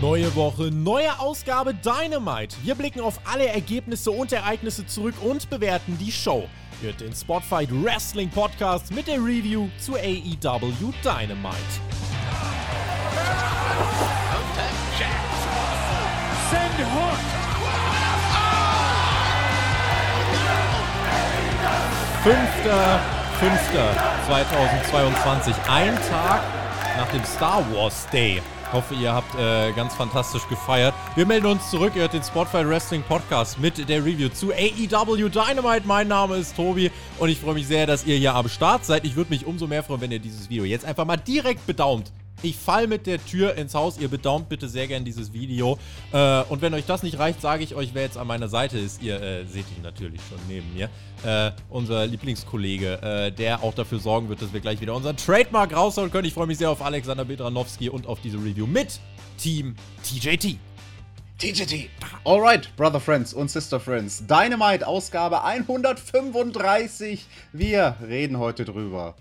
Neue Woche, neue Ausgabe Dynamite. Wir blicken auf alle Ergebnisse und Ereignisse zurück und bewerten die Show. Hört den Spotfight Wrestling Podcast mit der Review zu AEW Dynamite. Send Hook. Fünfter, fünfter 2022, ein Tag nach dem Star Wars Day. Ich hoffe, ihr habt äh, ganz fantastisch gefeiert. Wir melden uns zurück. Ihr hört den Spotify Wrestling Podcast mit der Review zu AEW Dynamite. Mein Name ist Tobi und ich freue mich sehr, dass ihr hier am Start seid. Ich würde mich umso mehr freuen, wenn ihr dieses Video jetzt einfach mal direkt bedaumt. Ich fall mit der Tür ins Haus. Ihr bedaumt bitte sehr gern dieses Video. Äh, und wenn euch das nicht reicht, sage ich euch, wer jetzt an meiner Seite ist. Ihr äh, seht ihn natürlich schon neben mir. Äh, unser Lieblingskollege, äh, der auch dafür sorgen wird, dass wir gleich wieder unseren Trademark rausholen können. Ich freue mich sehr auf Alexander Bedranowski und auf diese Review mit Team TJT. TJT. Alright, Brother Friends und Sister Friends. Dynamite Ausgabe 135. Wir reden heute drüber.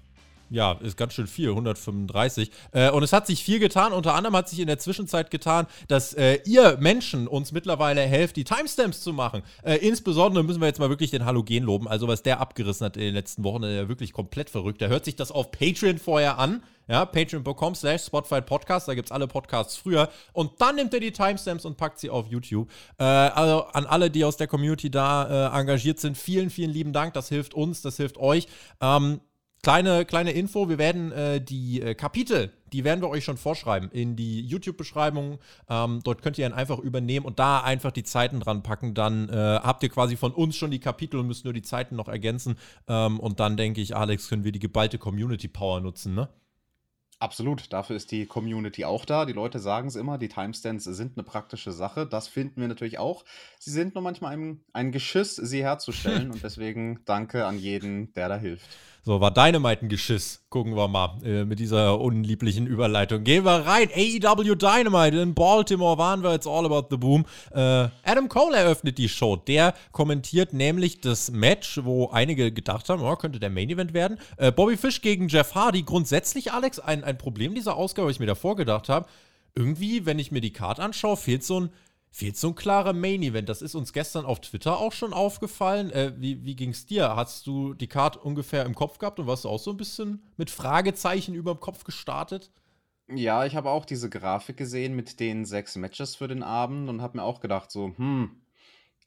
Ja, ist ganz schön viel, 135. Äh, und es hat sich viel getan. Unter anderem hat sich in der Zwischenzeit getan, dass äh, ihr Menschen uns mittlerweile helft, die Timestamps zu machen. Äh, insbesondere müssen wir jetzt mal wirklich den Halogen loben. Also, was der abgerissen hat in den letzten Wochen, der wirklich komplett verrückt. Der hört sich das auf Patreon vorher an. Ja, patreon.com slash Spotify Podcast, da gibt es alle Podcasts früher. Und dann nimmt er die Timestamps und packt sie auf YouTube. Äh, also an alle, die aus der Community da äh, engagiert sind, vielen, vielen lieben Dank. Das hilft uns, das hilft euch. Ähm, Kleine, kleine Info, wir werden äh, die äh, Kapitel, die werden wir euch schon vorschreiben in die YouTube-Beschreibung. Ähm, dort könnt ihr dann einfach übernehmen und da einfach die Zeiten dran packen. Dann äh, habt ihr quasi von uns schon die Kapitel und müsst nur die Zeiten noch ergänzen. Ähm, und dann denke ich, Alex, können wir die geballte Community-Power nutzen, ne? Absolut, dafür ist die Community auch da. Die Leute sagen es immer, die Timestamps sind eine praktische Sache. Das finden wir natürlich auch. Sie sind nur manchmal ein, ein Geschiss, sie herzustellen. und deswegen danke an jeden, der da hilft. So, war Dynamite ein Geschiss. Gucken wir mal äh, mit dieser unlieblichen Überleitung. Gehen wir rein. AEW Dynamite in Baltimore waren wir. It's all about the boom. Äh, Adam Cole eröffnet die Show. Der kommentiert nämlich das Match, wo einige gedacht haben, oh, könnte der Main Event werden. Äh, Bobby Fish gegen Jeff Hardy. Grundsätzlich, Alex, ein, ein Problem dieser Ausgabe, was ich mir davor gedacht habe. Irgendwie, wenn ich mir die Karte anschaue, fehlt so ein fehlt so ein klarer Main-Event. Das ist uns gestern auf Twitter auch schon aufgefallen. Äh, wie wie ging es dir? Hast du die Karte ungefähr im Kopf gehabt und warst du auch so ein bisschen mit Fragezeichen über dem Kopf gestartet? Ja, ich habe auch diese Grafik gesehen mit den sechs Matches für den Abend und habe mir auch gedacht, so, hm,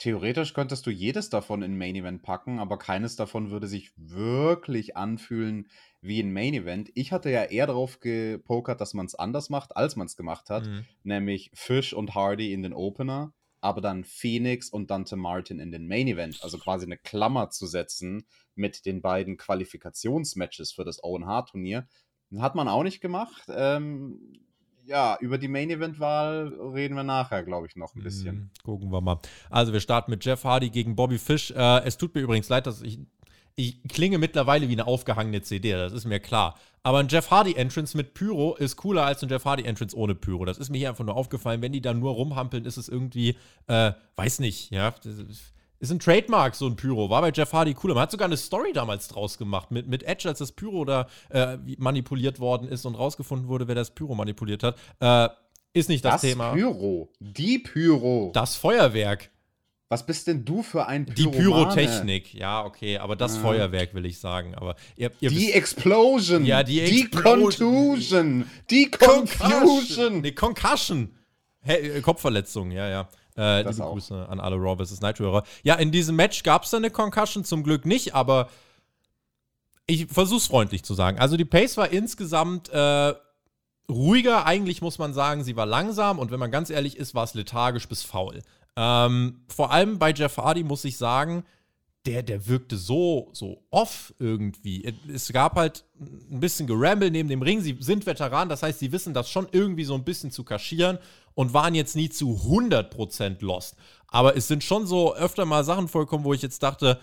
theoretisch könntest du jedes davon in Main Event packen, aber keines davon würde sich wirklich anfühlen wie ein Main Event. Ich hatte ja eher darauf gepokert, dass man es anders macht, als man es gemacht hat, mhm. nämlich Fish und Hardy in den Opener, aber dann Phoenix und Dante Martin in den Main Event, also quasi eine Klammer zu setzen mit den beiden Qualifikationsmatches für das Owen Hart Turnier. Hat man auch nicht gemacht. Ähm, ja, über die Main Event Wahl reden wir nachher, glaube ich, noch ein bisschen. Mm, gucken wir mal. Also wir starten mit Jeff Hardy gegen Bobby Fish. Äh, es tut mir übrigens leid, dass ich ich klinge mittlerweile wie eine aufgehangene CD, das ist mir klar. Aber ein Jeff Hardy Entrance mit Pyro ist cooler als ein Jeff Hardy Entrance ohne Pyro. Das ist mir hier einfach nur aufgefallen. Wenn die da nur rumhampeln, ist es irgendwie, äh, weiß nicht, ja. Ist ein Trademark, so ein Pyro. War bei Jeff Hardy cooler. Man hat sogar eine Story damals draus gemacht mit, mit Edge, als das Pyro da äh, manipuliert worden ist und rausgefunden wurde, wer das Pyro manipuliert hat. Äh, ist nicht das, das Thema. Das Pyro. Die Pyro. Das Feuerwerk. Was bist denn du für ein Pyromane? Die Pyrotechnik, ja, okay, aber das ja. Feuerwerk will ich sagen. Aber ihr, ihr die Explosion. Ja, die Explosion. Die Contusion. Die Confusion. Nee, Concussion. Hey, äh, Kopfverletzung, ja, ja. Äh, liebe auch. Grüße an alle Raw vs. Night-Hörer. Ja, in diesem Match gab es da eine Concussion, zum Glück nicht, aber ich versuch's freundlich zu sagen. Also die Pace war insgesamt äh, ruhiger, eigentlich muss man sagen, sie war langsam und wenn man ganz ehrlich ist, war es lethargisch bis faul. Ähm, vor allem bei Jeff Hardy muss ich sagen, der, der wirkte so, so off irgendwie. Es gab halt ein bisschen Geramble neben dem Ring. Sie sind Veteranen, das heißt, sie wissen das schon irgendwie so ein bisschen zu kaschieren und waren jetzt nie zu 100% lost. Aber es sind schon so öfter mal Sachen vorgekommen, wo ich jetzt dachte,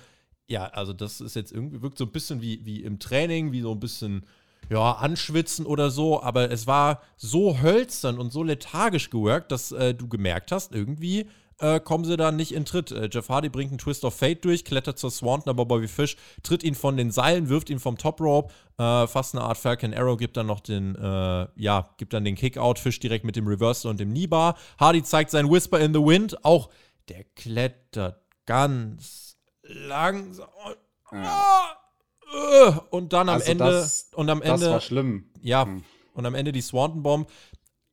ja, also das ist jetzt irgendwie, wirkt so ein bisschen wie, wie im Training, wie so ein bisschen, ja, anschwitzen oder so. Aber es war so hölzern und so lethargisch geworkt, dass äh, du gemerkt hast, irgendwie äh, kommen sie da nicht in Tritt. Äh, Jeff Hardy bringt einen Twist of Fate durch, klettert zur Swanton, aber Bobby Fish tritt ihn von den Seilen, wirft ihn vom Top Rope, äh, fast eine Art Falcon Arrow, gibt dann noch den, äh, ja, gibt dann den Kickout, Fish direkt mit dem Reversal und dem Kneebar. Hardy zeigt sein Whisper in the Wind, auch der klettert ganz langsam. Ja. Und dann am also Ende das, und am Ende das war schlimm. Ja, hm. und am Ende die Swanton Bomb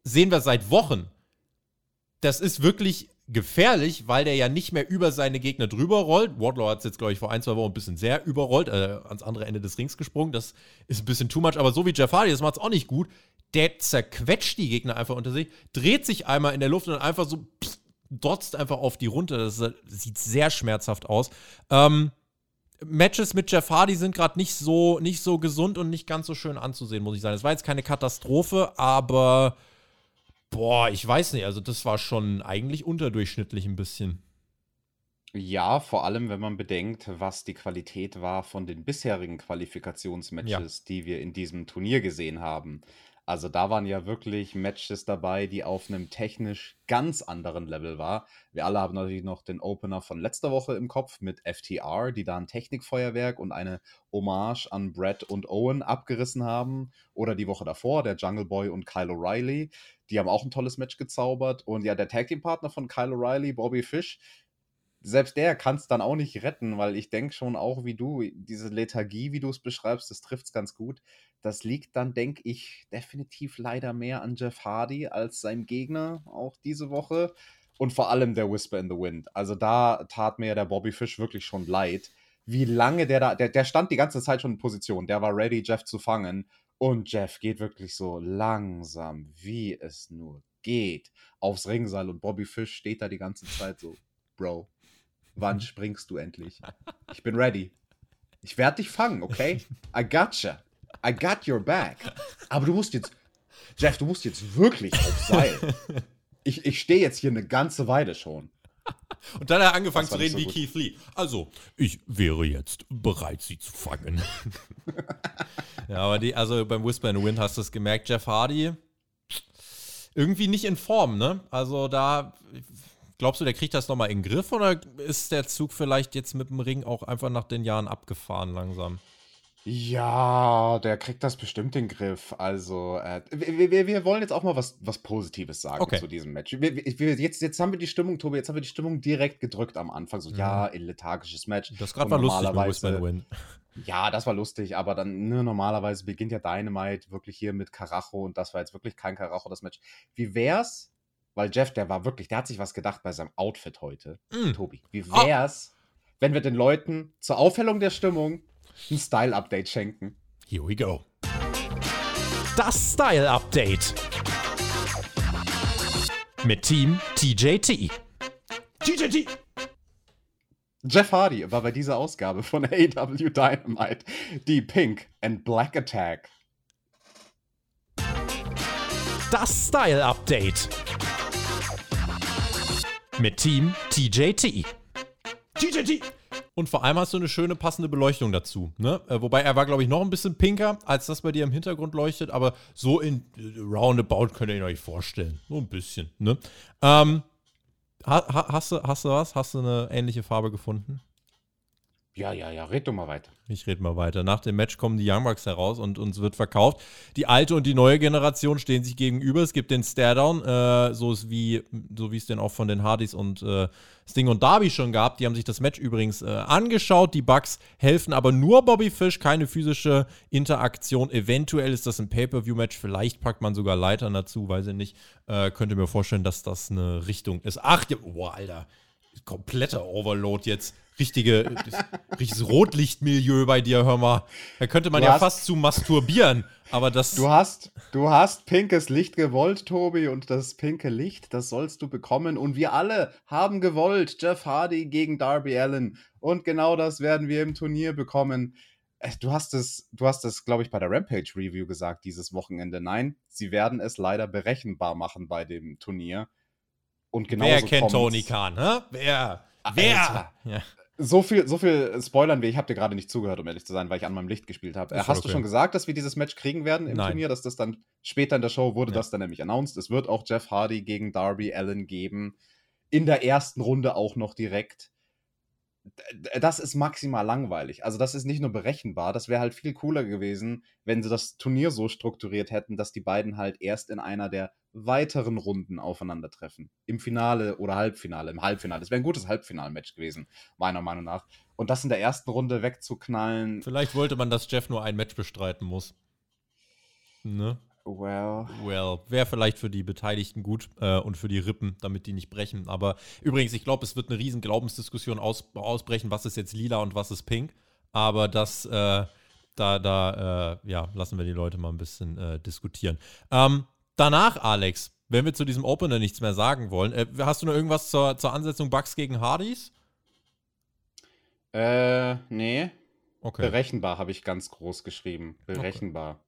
sehen wir seit Wochen. Das ist wirklich gefährlich, weil der ja nicht mehr über seine Gegner drüber rollt. Wardlow hat es jetzt, glaube ich, vor ein, zwei Wochen ein bisschen sehr überrollt, äh, ans andere Ende des Rings gesprungen. Das ist ein bisschen too much, aber so wie Jeff Hardy, das macht es auch nicht gut. Der zerquetscht die Gegner einfach unter sich, dreht sich einmal in der Luft und dann einfach so pff, dotzt einfach auf die runter. Das, sieht sehr schmerzhaft aus. Ähm, Matches mit Jeff Hardy sind gerade nicht so, nicht so gesund und nicht ganz so schön anzusehen, muss ich sagen. Es war jetzt keine Katastrophe, aber Boah, ich weiß nicht. Also, das war schon eigentlich unterdurchschnittlich ein bisschen. Ja, vor allem, wenn man bedenkt, was die Qualität war von den bisherigen Qualifikationsmatches, die wir in diesem Turnier gesehen haben. Also da waren ja wirklich Matches dabei, die auf einem technisch ganz anderen Level war. Wir alle haben natürlich noch den Opener von letzter Woche im Kopf mit FTR, die da ein Technikfeuerwerk und eine Hommage an Brett und Owen abgerissen haben. Oder die Woche davor, der Jungle Boy und Kyle O'Reilly. Die haben auch ein tolles Match gezaubert. Und ja, der Tag Team Partner von Kyle O'Reilly, Bobby Fish, selbst der kann es dann auch nicht retten, weil ich denke schon auch wie du, diese Lethargie, wie du es beschreibst, das trifft es ganz gut. Das liegt dann, denke ich, definitiv leider mehr an Jeff Hardy als seinem Gegner, auch diese Woche. Und vor allem der Whisper in the Wind. Also da tat mir der Bobby Fish wirklich schon leid, wie lange der da, der, der stand die ganze Zeit schon in Position, der war ready, Jeff zu fangen. Und Jeff geht wirklich so langsam, wie es nur geht, aufs Ringseil. Und Bobby Fish steht da die ganze Zeit so, Bro, Wann springst du endlich? Ich bin ready. Ich werde dich fangen, okay? I gotcha. I got your back. Aber du musst jetzt, Jeff, du musst jetzt wirklich aufs Seil. Ich, ich stehe jetzt hier eine ganze Weile schon. Und dann hat er angefangen zu reden so wie gut. Keith Lee. Also, ich wäre jetzt bereit, sie zu fangen. ja, aber die, also beim Whisper in the Wind hast du es gemerkt, Jeff Hardy irgendwie nicht in Form, ne? Also da Glaubst du, der kriegt das nochmal in den Griff oder ist der Zug vielleicht jetzt mit dem Ring auch einfach nach den Jahren abgefahren langsam? Ja, der kriegt das bestimmt in den Griff. Also, äh, wir, wir, wir, wollen jetzt auch mal was, was Positives sagen okay. zu diesem Match. Wir, jetzt, jetzt haben wir die Stimmung, Tobi, jetzt haben wir die Stimmung direkt gedrückt am Anfang. So, mhm. ja, lethargisches Match. Das gerade war lustig mit Win. Ja, das war lustig, aber dann ne, normalerweise beginnt ja Dynamite wirklich hier mit Karacho und das war jetzt wirklich kein Karacho, das Match. Wie wär's, weil Jeff, der war wirklich, der hat sich was gedacht bei seinem Outfit heute. Mm. Tobi, wie ah. wär's, oh. wenn wir den Leuten zur Aufhellung der Stimmung ein Style-Update schenken? Here we go. Das Style-Update. Mit Team TJT. TJT! Jeff Hardy war bei dieser Ausgabe von AW Dynamite die Pink and Black Attack. Das Style Update mit Team TJT. TJT! Und vor allem hast du eine schöne passende Beleuchtung dazu. Ne? Äh, wobei er war, glaube ich, noch ein bisschen pinker, als das bei dir im Hintergrund leuchtet, aber so in äh, roundabout könnt ihr euch vorstellen. So ein bisschen. Ne? Ähm, ha, hast, du, hast du was? Hast du eine ähnliche Farbe gefunden? Ja, ja, ja, red doch mal weiter. Ich red mal weiter. Nach dem Match kommen die Young Bucks heraus und uns wird verkauft. Die alte und die neue Generation stehen sich gegenüber. Es gibt den Staredown, äh, so ist wie, so wie es den auch von den Hardys und äh, Sting und Darby schon gab. Die haben sich das Match übrigens äh, angeschaut. Die Bucks helfen aber nur Bobby Fish, keine physische Interaktion. Eventuell ist das ein Pay-Per-View-Match. Vielleicht packt man sogar Leitern dazu, weiß ich nicht. Äh, könnte mir vorstellen, dass das eine Richtung ist. Ach, boah, Alter. Kompletter Overload jetzt richtige, richtiges Rotlichtmilieu bei dir, hör mal. Da könnte man du ja fast zu masturbieren, aber das. Du hast, du hast pinkes Licht gewollt, Tobi, und das pinke Licht, das sollst du bekommen. Und wir alle haben gewollt, Jeff Hardy gegen Darby Allen. Und genau das werden wir im Turnier bekommen. Äh, du hast es, du hast es, glaube ich, bei der Rampage Review gesagt dieses Wochenende. Nein, sie werden es leider berechenbar machen bei dem Turnier. Und genau Wer kennt Tony Khan, hä? Wer? Wer? Ja. So viel, so viel spoilern wir. Ich habe dir gerade nicht zugehört, um ehrlich zu sein, weil ich an meinem Licht gespielt habe. Hast okay. du schon gesagt, dass wir dieses Match kriegen werden im Nein. Turnier? Dass das dann später in der Show wurde ja. das dann nämlich announced. Es wird auch Jeff Hardy gegen Darby Allen geben. in der ersten Runde auch noch direkt. Das ist maximal langweilig. Also, das ist nicht nur berechenbar, das wäre halt viel cooler gewesen, wenn sie das Turnier so strukturiert hätten, dass die beiden halt erst in einer der weiteren Runden aufeinandertreffen. Im Finale oder Halbfinale, im Halbfinale. Das wäre ein gutes Halbfinalmatch gewesen, meiner Meinung nach. Und das in der ersten Runde wegzuknallen. Vielleicht wollte man, dass Jeff nur ein Match bestreiten muss. Ne? Well. Well, wäre vielleicht für die Beteiligten gut äh, und für die Rippen, damit die nicht brechen. Aber übrigens, ich glaube, es wird eine riesen Glaubensdiskussion aus, ausbrechen, was ist jetzt lila und was ist pink. Aber das, äh, da, da, äh, ja, lassen wir die Leute mal ein bisschen äh, diskutieren. Ähm, danach, Alex, wenn wir zu diesem Opener nichts mehr sagen wollen, äh, hast du noch irgendwas zur, zur Ansetzung Bugs gegen Hardys? Äh, nee. Okay. Berechenbar habe ich ganz groß geschrieben. Berechenbar.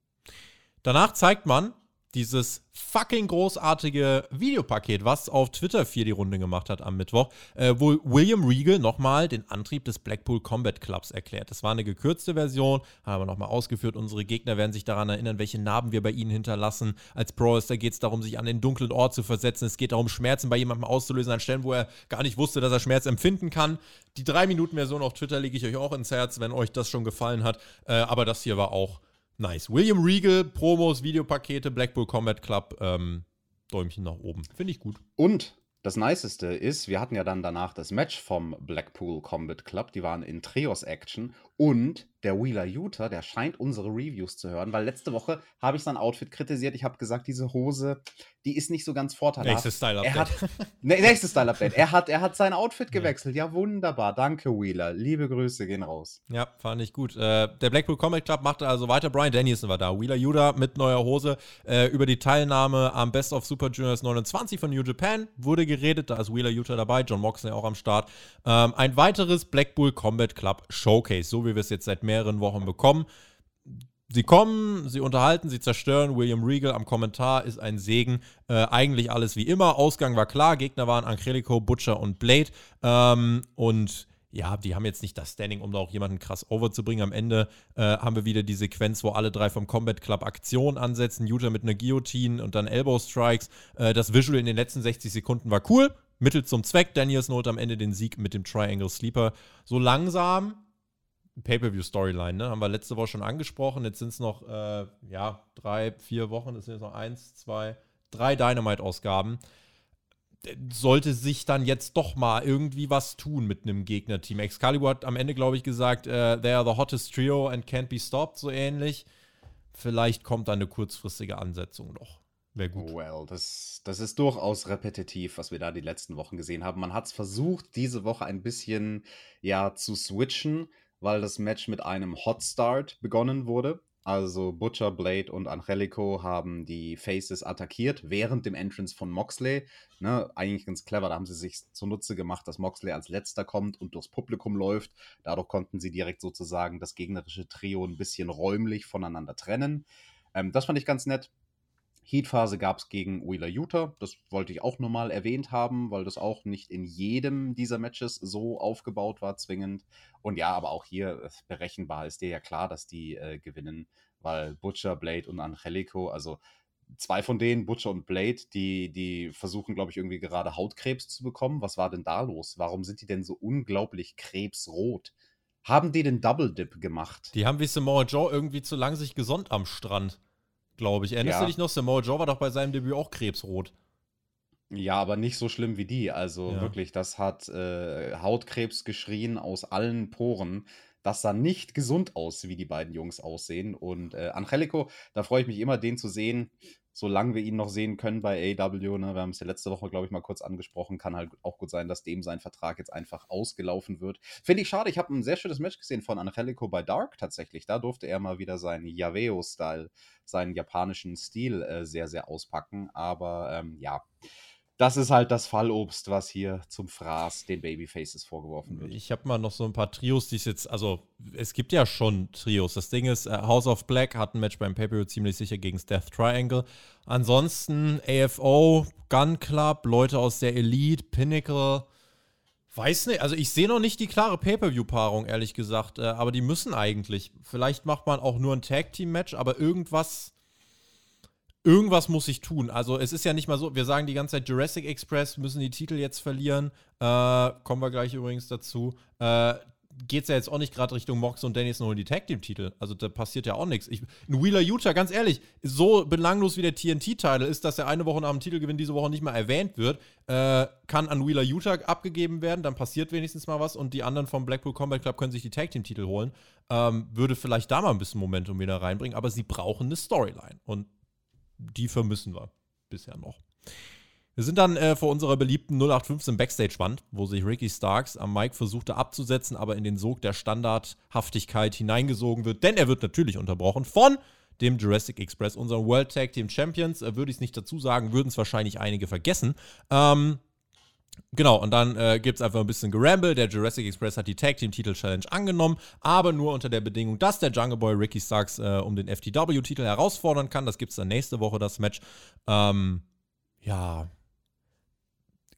Danach zeigt man dieses fucking großartige Videopaket, was auf Twitter viel die Runde gemacht hat am Mittwoch, äh, wo William Regal nochmal den Antrieb des Blackpool Combat Clubs erklärt. Das war eine gekürzte Version, haben wir nochmal ausgeführt. Unsere Gegner werden sich daran erinnern, welche Narben wir bei ihnen hinterlassen. Als Pro-Wrestler geht es darum, sich an den dunklen Ort zu versetzen. Es geht darum, Schmerzen bei jemandem auszulösen an Stellen, wo er gar nicht wusste, dass er Schmerz empfinden kann. Die 3-Minuten-Version auf Twitter lege ich euch auch ins Herz, wenn euch das schon gefallen hat. Äh, aber das hier war auch Nice. William Regal, Promos, Videopakete, Blackpool Combat Club, ähm, Däumchen nach oben. Finde ich gut. Und das Niceste ist, wir hatten ja dann danach das Match vom Blackpool Combat Club. Die waren in Trios Action. Und der Wheeler Utah, der scheint unsere Reviews zu hören, weil letzte Woche habe ich sein Outfit kritisiert. Ich habe gesagt, diese Hose, die ist nicht so ganz vorteilhaft. Nächstes Style-Update. Ne, nächstes Style-Update. Er hat, er hat sein Outfit gewechselt. Ja. ja. wunderbar. Danke, Wheeler. Liebe Grüße gehen raus. Ja, fand ich gut. Äh, der Blackpool Comic Club machte also weiter. Brian Danielson war da. Wheeler Yuda mit neuer Hose. Äh, über die Teilnahme am Best of Super Juniors 29 von New Japan wurde geredet. Da ist Wheeler Utah dabei. John Moxley auch am Start. Ähm, ein weiteres Blackpool Combat Club Showcase. So wie wir es jetzt seit mehreren Wochen bekommen. Sie kommen, sie unterhalten, sie zerstören. William Regal am Kommentar ist ein Segen. Äh, eigentlich alles wie immer. Ausgang war klar. Gegner waren Angelico, Butcher und Blade. Ähm, und ja, die haben jetzt nicht das Standing, um da auch jemanden krass overzubringen. Am Ende äh, haben wir wieder die Sequenz, wo alle drei vom Combat Club Aktion ansetzen. Utah mit einer Guillotine und dann Elbow Strikes. Äh, das Visual in den letzten 60 Sekunden war cool. Mittel zum Zweck. Daniels Not am Ende den Sieg mit dem Triangle Sleeper. So langsam Pay-Per-View-Storyline, ne? Haben wir letzte Woche schon angesprochen. Jetzt sind es noch, äh, ja, drei, vier Wochen. Es sind jetzt noch eins, zwei, drei Dynamite-Ausgaben. Sollte sich dann jetzt doch mal irgendwie was tun mit einem Gegnerteam. Excalibur hat am Ende, glaube ich, gesagt, äh, they are the hottest trio and can't be stopped, so ähnlich. Vielleicht kommt da eine kurzfristige Ansetzung noch. Wäre gut. Well, das, das ist durchaus repetitiv, was wir da die letzten Wochen gesehen haben. Man hat es versucht, diese Woche ein bisschen ja zu switchen weil das Match mit einem Hot Start begonnen wurde. Also Butcher, Blade und Angelico haben die Faces attackiert während dem Entrance von Moxley. Ne, eigentlich ganz clever, da haben sie sich zunutze gemacht, dass Moxley als letzter kommt und durchs Publikum läuft. Dadurch konnten sie direkt sozusagen das gegnerische Trio ein bisschen räumlich voneinander trennen. Ähm, das fand ich ganz nett. Heatphase gab es gegen Wheeler Utah. Das wollte ich auch nochmal erwähnt haben, weil das auch nicht in jedem dieser Matches so aufgebaut war, zwingend. Und ja, aber auch hier äh, berechenbar ist dir ja klar, dass die äh, gewinnen, weil Butcher, Blade und Angelico, also zwei von denen, Butcher und Blade, die, die versuchen, glaube ich, irgendwie gerade Hautkrebs zu bekommen. Was war denn da los? Warum sind die denn so unglaublich krebsrot? Haben die den Double Dip gemacht? Die haben wie Samoa Joe irgendwie zu lang sich gesonnt am Strand glaube ich. Erinnerst ja. du dich noch? Samoa Joe war doch bei seinem Debüt auch krebsrot. Ja, aber nicht so schlimm wie die. Also ja. wirklich, das hat äh, Hautkrebs geschrien aus allen Poren. Das sah nicht gesund aus, wie die beiden Jungs aussehen. Und äh, Angelico, da freue ich mich immer, den zu sehen solange wir ihn noch sehen können bei AW, ne, wir haben es ja letzte Woche, glaube ich, mal kurz angesprochen, kann halt auch gut sein, dass dem sein Vertrag jetzt einfach ausgelaufen wird. Finde ich schade, ich habe ein sehr schönes Match gesehen von Angelico bei Dark tatsächlich. Da durfte er mal wieder seinen Yaveo-Style, seinen japanischen Stil äh, sehr, sehr auspacken. Aber ähm, ja, das ist halt das Fallobst, was hier zum Fraß den Babyfaces vorgeworfen wird. Ich habe mal noch so ein paar Trios, die es jetzt, also es gibt ja schon Trios. Das Ding ist, äh, House of Black hat ein Match beim pay ziemlich sicher gegen Death Triangle. Ansonsten AFO, Gun Club, Leute aus der Elite, Pinnacle. Weiß nicht, also ich sehe noch nicht die klare Pay-Per-View-Paarung, ehrlich gesagt. Äh, aber die müssen eigentlich. Vielleicht macht man auch nur ein Tag-Team-Match, aber irgendwas irgendwas muss ich tun. Also es ist ja nicht mal so, wir sagen die ganze Zeit, Jurassic Express müssen die Titel jetzt verlieren. Äh, kommen wir gleich übrigens dazu. Äh, geht es ja jetzt auch nicht gerade Richtung Mox und Dennis holen die Tag Team Titel. Also da passiert ja auch nichts. Ein Wheeler Utah, ganz ehrlich, so belanglos wie der TNT-Titel ist, dass der eine Woche nach dem Titelgewinn diese Woche nicht mal erwähnt wird, äh, kann an Wheeler Utah abgegeben werden, dann passiert wenigstens mal was und die anderen vom Blackpool Combat Club können sich die Tag Team Titel holen. Ähm, würde vielleicht da mal ein bisschen Momentum wieder reinbringen, aber sie brauchen eine Storyline und die vermissen wir bisher noch. Wir sind dann äh, vor unserer beliebten 0815 Backstage-Wand, wo sich Ricky Starks am Mic versuchte abzusetzen, aber in den Sog der Standardhaftigkeit hineingesogen wird, denn er wird natürlich unterbrochen von dem Jurassic Express, unseren World Tag Team Champions. Äh, Würde ich es nicht dazu sagen, würden es wahrscheinlich einige vergessen. Ähm, Genau, und dann äh, gibt es einfach ein bisschen Geramble. Der Jurassic Express hat die Tag Team Titel Challenge angenommen, aber nur unter der Bedingung, dass der Jungle Boy Ricky Starks äh, um den FTW-Titel herausfordern kann. Das gibt es dann nächste Woche, das Match. Ähm, ja,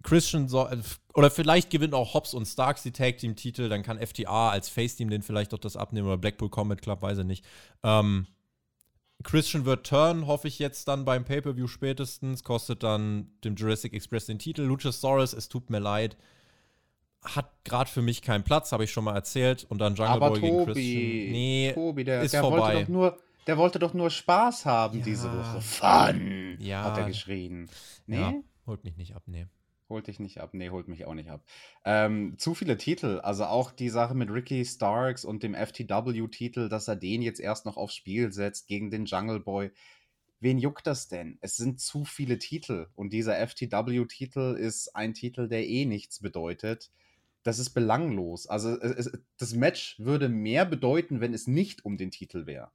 Christian soll, äh, oder vielleicht gewinnen auch Hobbs und Starks die Tag Team Titel, dann kann FTA als Face Team den vielleicht doch das abnehmen oder Blackpool Combat Club, weiß ich nicht. Ähm, Christian wird turn, hoffe ich jetzt dann beim Pay-Per-View spätestens, kostet dann dem Jurassic Express den Titel. Luchasaurus, es tut mir leid, hat gerade für mich keinen Platz, habe ich schon mal erzählt. Und dann Jungle Aber Boy Tobi, gegen Christian. Nee, Tobi, der, ist der vorbei. wollte doch nur, der wollte doch nur Spaß haben Ja. diese Woche. Fun, Ja. hat er geschrien. Nee, Ja, holt mich nicht ab, nee. Holt dich nicht ab. Nee, holt mich auch nicht ab. Ähm, zu viele Titel, also auch die Sache mit Ricky Starks und dem FTW-Titel, dass er den jetzt erst noch aufs Spiel setzt gegen den Jungle Boy. Wen juckt das denn? Es sind zu viele Titel und dieser FTW-Titel ist ein Titel, der eh nichts bedeutet. Das ist belanglos. Also es, es, das Match würde mehr bedeuten, wenn es nicht um den Titel wäre.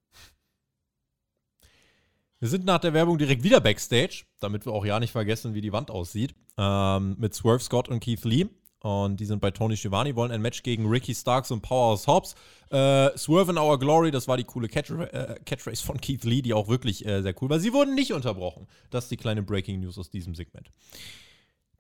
Wir sind nach der Werbung direkt wieder Backstage, damit wir auch ja nicht vergessen, wie die Wand aussieht. Ähm, mit Swerve Scott und Keith Lee. Und die sind bei Tony Schiavone, wollen ein Match gegen Ricky Starks und Powerhouse Hobbs. Äh, Swerve in Our Glory, das war die coole Catch äh, Catchphrase von Keith Lee, die auch wirklich äh, sehr cool war. Sie wurden nicht unterbrochen. Das ist die kleine Breaking News aus diesem Segment.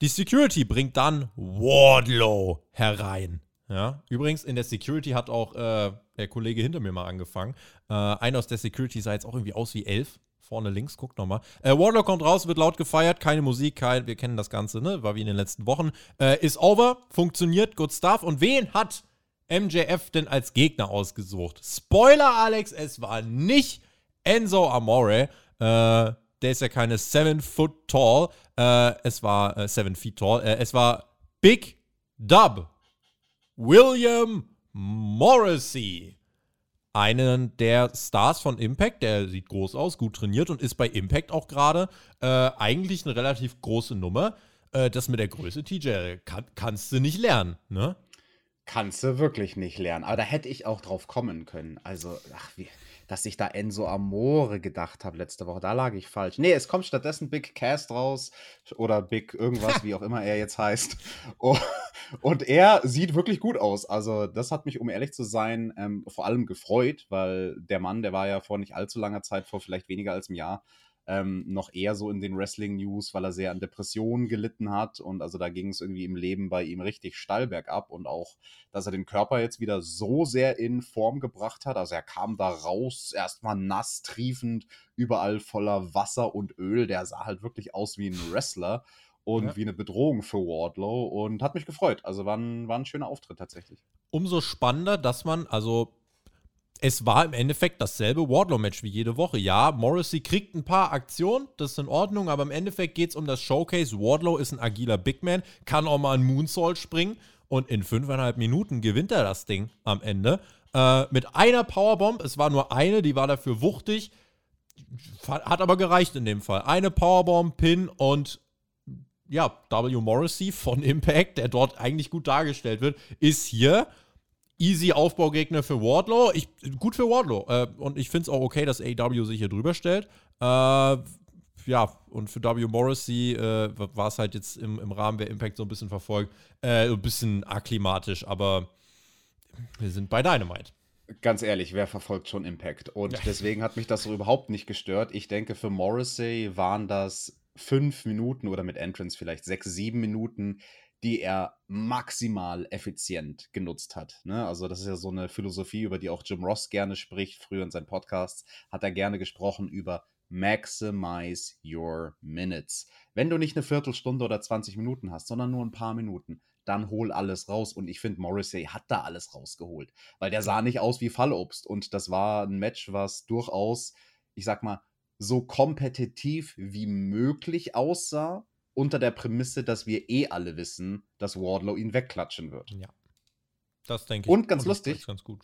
Die Security bringt dann Wardlow herein. Ja, übrigens, in der Security hat auch äh, der Kollege hinter mir mal angefangen. Äh, einer aus der Security sah jetzt auch irgendwie aus wie elf. Vorne links, guckt nochmal. Äh, Wardlow kommt raus, wird laut gefeiert, keine Musik, kein, wir kennen das Ganze, ne? War wie in den letzten Wochen. Äh, ist over, funktioniert, good stuff. Und wen hat MJF denn als Gegner ausgesucht? Spoiler, Alex, es war nicht Enzo Amore. Äh, der ist ja keine 7 foot tall. Äh, es war äh, 7 feet tall. Äh, es war Big Dub. William Morrissey. Einen der Stars von Impact, der sieht groß aus, gut trainiert und ist bei Impact auch gerade äh, eigentlich eine relativ große Nummer. Äh, das mit der Größe, TJ, kann, kannst du nicht lernen, ne? Kannst du wirklich nicht lernen. Aber da hätte ich auch drauf kommen können. Also, ach, wie, dass ich da Enzo Amore gedacht habe letzte Woche. Da lag ich falsch. Nee, es kommt stattdessen Big Cast raus. Oder Big irgendwas, wie auch immer er jetzt heißt. Und er sieht wirklich gut aus. Also, das hat mich, um ehrlich zu sein, ähm, vor allem gefreut, weil der Mann, der war ja vor nicht allzu langer Zeit, vor vielleicht weniger als einem Jahr, ähm, noch eher so in den Wrestling-News, weil er sehr an Depressionen gelitten hat. Und also da ging es irgendwie im Leben bei ihm richtig steil bergab. Und auch, dass er den Körper jetzt wieder so sehr in Form gebracht hat. Also er kam da raus, erstmal nass, triefend, überall voller Wasser und Öl. Der sah halt wirklich aus wie ein Wrestler und Ja. wie eine Bedrohung für Wardlow. Und hat mich gefreut. Also war ein, war ein schöner Auftritt tatsächlich. umso spannender, dass man, also es war im Endeffekt dasselbe Wardlow-Match wie jede Woche. Ja, Morrissey kriegt ein paar Aktionen, das ist in Ordnung, aber im Endeffekt geht es um das Showcase. Wardlow ist ein agiler Big Man, kann auch mal einen Moonsault springen und in fünfeinhalb Minuten gewinnt er das Ding am Ende. Äh, mit einer Powerbomb, es war nur eine, die war dafür wuchtig, hat aber gereicht in dem Fall. Eine Powerbomb, Pin und ja, W. Morrissey von Impact, der dort eigentlich gut dargestellt wird, ist hier easy Aufbaugegner für Wardlow. Ich, gut für Wardlow. Äh, und ich finde es auch okay, dass AEW sich hier drüber stellt. Äh, ja, und für W. Morrissey äh, war es halt jetzt im, im Rahmen der Impact so ein bisschen verfolgt, äh, ein bisschen akklimatisch, aber wir sind bei Dynamite. Ganz ehrlich, wer verfolgt schon Impact? Und deswegen hat mich das so überhaupt nicht gestört. Ich denke, für Morrissey waren das fünf Minuten oder mit Entrance vielleicht sechs, sieben Minuten, die er maximal effizient genutzt hat. Ne? Also, das ist ja so eine Philosophie, über die auch Jim Ross gerne spricht. Früher in seinen Podcasts hat er gerne gesprochen über maximize your minutes. Wenn du nicht eine Viertelstunde oder 20 Minuten hast, sondern nur ein paar Minuten, dann hol alles raus. Und ich finde, Morrissey hat da alles rausgeholt, weil der sah nicht aus wie Fallobst. Und das war ein Match, was durchaus, ich sag mal, so kompetitiv wie möglich aussah, unter der Prämisse, dass wir eh alle wissen, dass Wardlow ihn wegklatschen wird. Ja. Das denke ich. Und ganz lustig, ganz gut.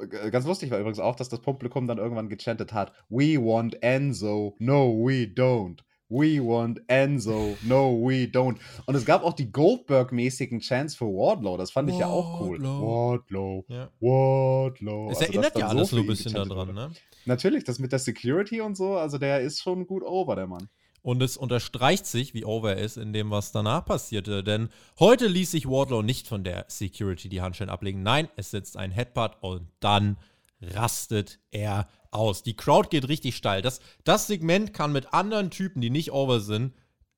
Äh, ganz lustig war übrigens auch, dass das Publikum dann irgendwann gechantet hat: We want Enzo, no, we don't. We want Enzo, no, we don't. Und es gab auch die Goldberg-mäßigen Chants für Wardlow. Das fand ich ja auch cool. Wardlow, Ja. Wardlow. Es Also, erinnert ja alles so ein bisschen daran, ne? Natürlich, das mit der Security und so, also der ist schon gut over, der Mann. Und es unterstreicht sich, wie over er ist, in dem, was danach passierte. Denn heute ließ sich Wardlow nicht von der Security die Handschellen ablegen. Nein, es sitzt ein Headbutt und dann rastet er aus. Die Crowd geht richtig steil. Das, das Segment kann mit anderen Typen, die nicht over sind,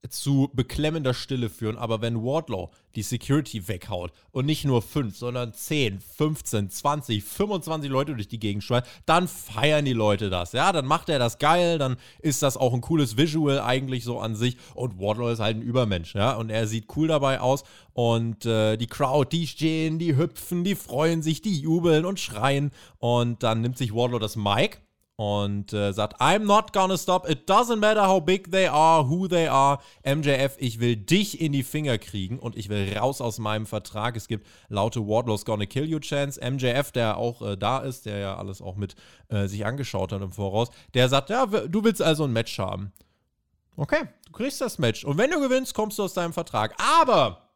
zu beklemmender Stille führen. Aber wenn Wardlow die Security weghaut und nicht nur 5, sondern 10, 15, 20, 25 Leute durch die Gegend schweißt, dann feiern die Leute das. Ja, dann macht er das geil, dann ist das auch ein cooles Visual eigentlich so an sich. Und Wardlow ist halt ein Übermensch, ja, und er sieht cool dabei aus. Und äh, die Crowd, die stehen, die hüpfen, die freuen sich, die jubeln und schreien. Und dann nimmt sich Wardlow das Mic und äh, sagt, I'm not gonna stop. It doesn't matter how big they are, who they are. MJF, ich will dich in die Finger kriegen und ich will raus aus meinem Vertrag. Es gibt laute Wardlow's gonna kill you Chance. MJF, der auch äh, da ist, der ja alles auch mit äh, sich angeschaut hat im Voraus, der sagt, ja, du willst also ein Match haben. Okay, du kriegst das Match. Und wenn du gewinnst, kommst du aus deinem Vertrag. Aber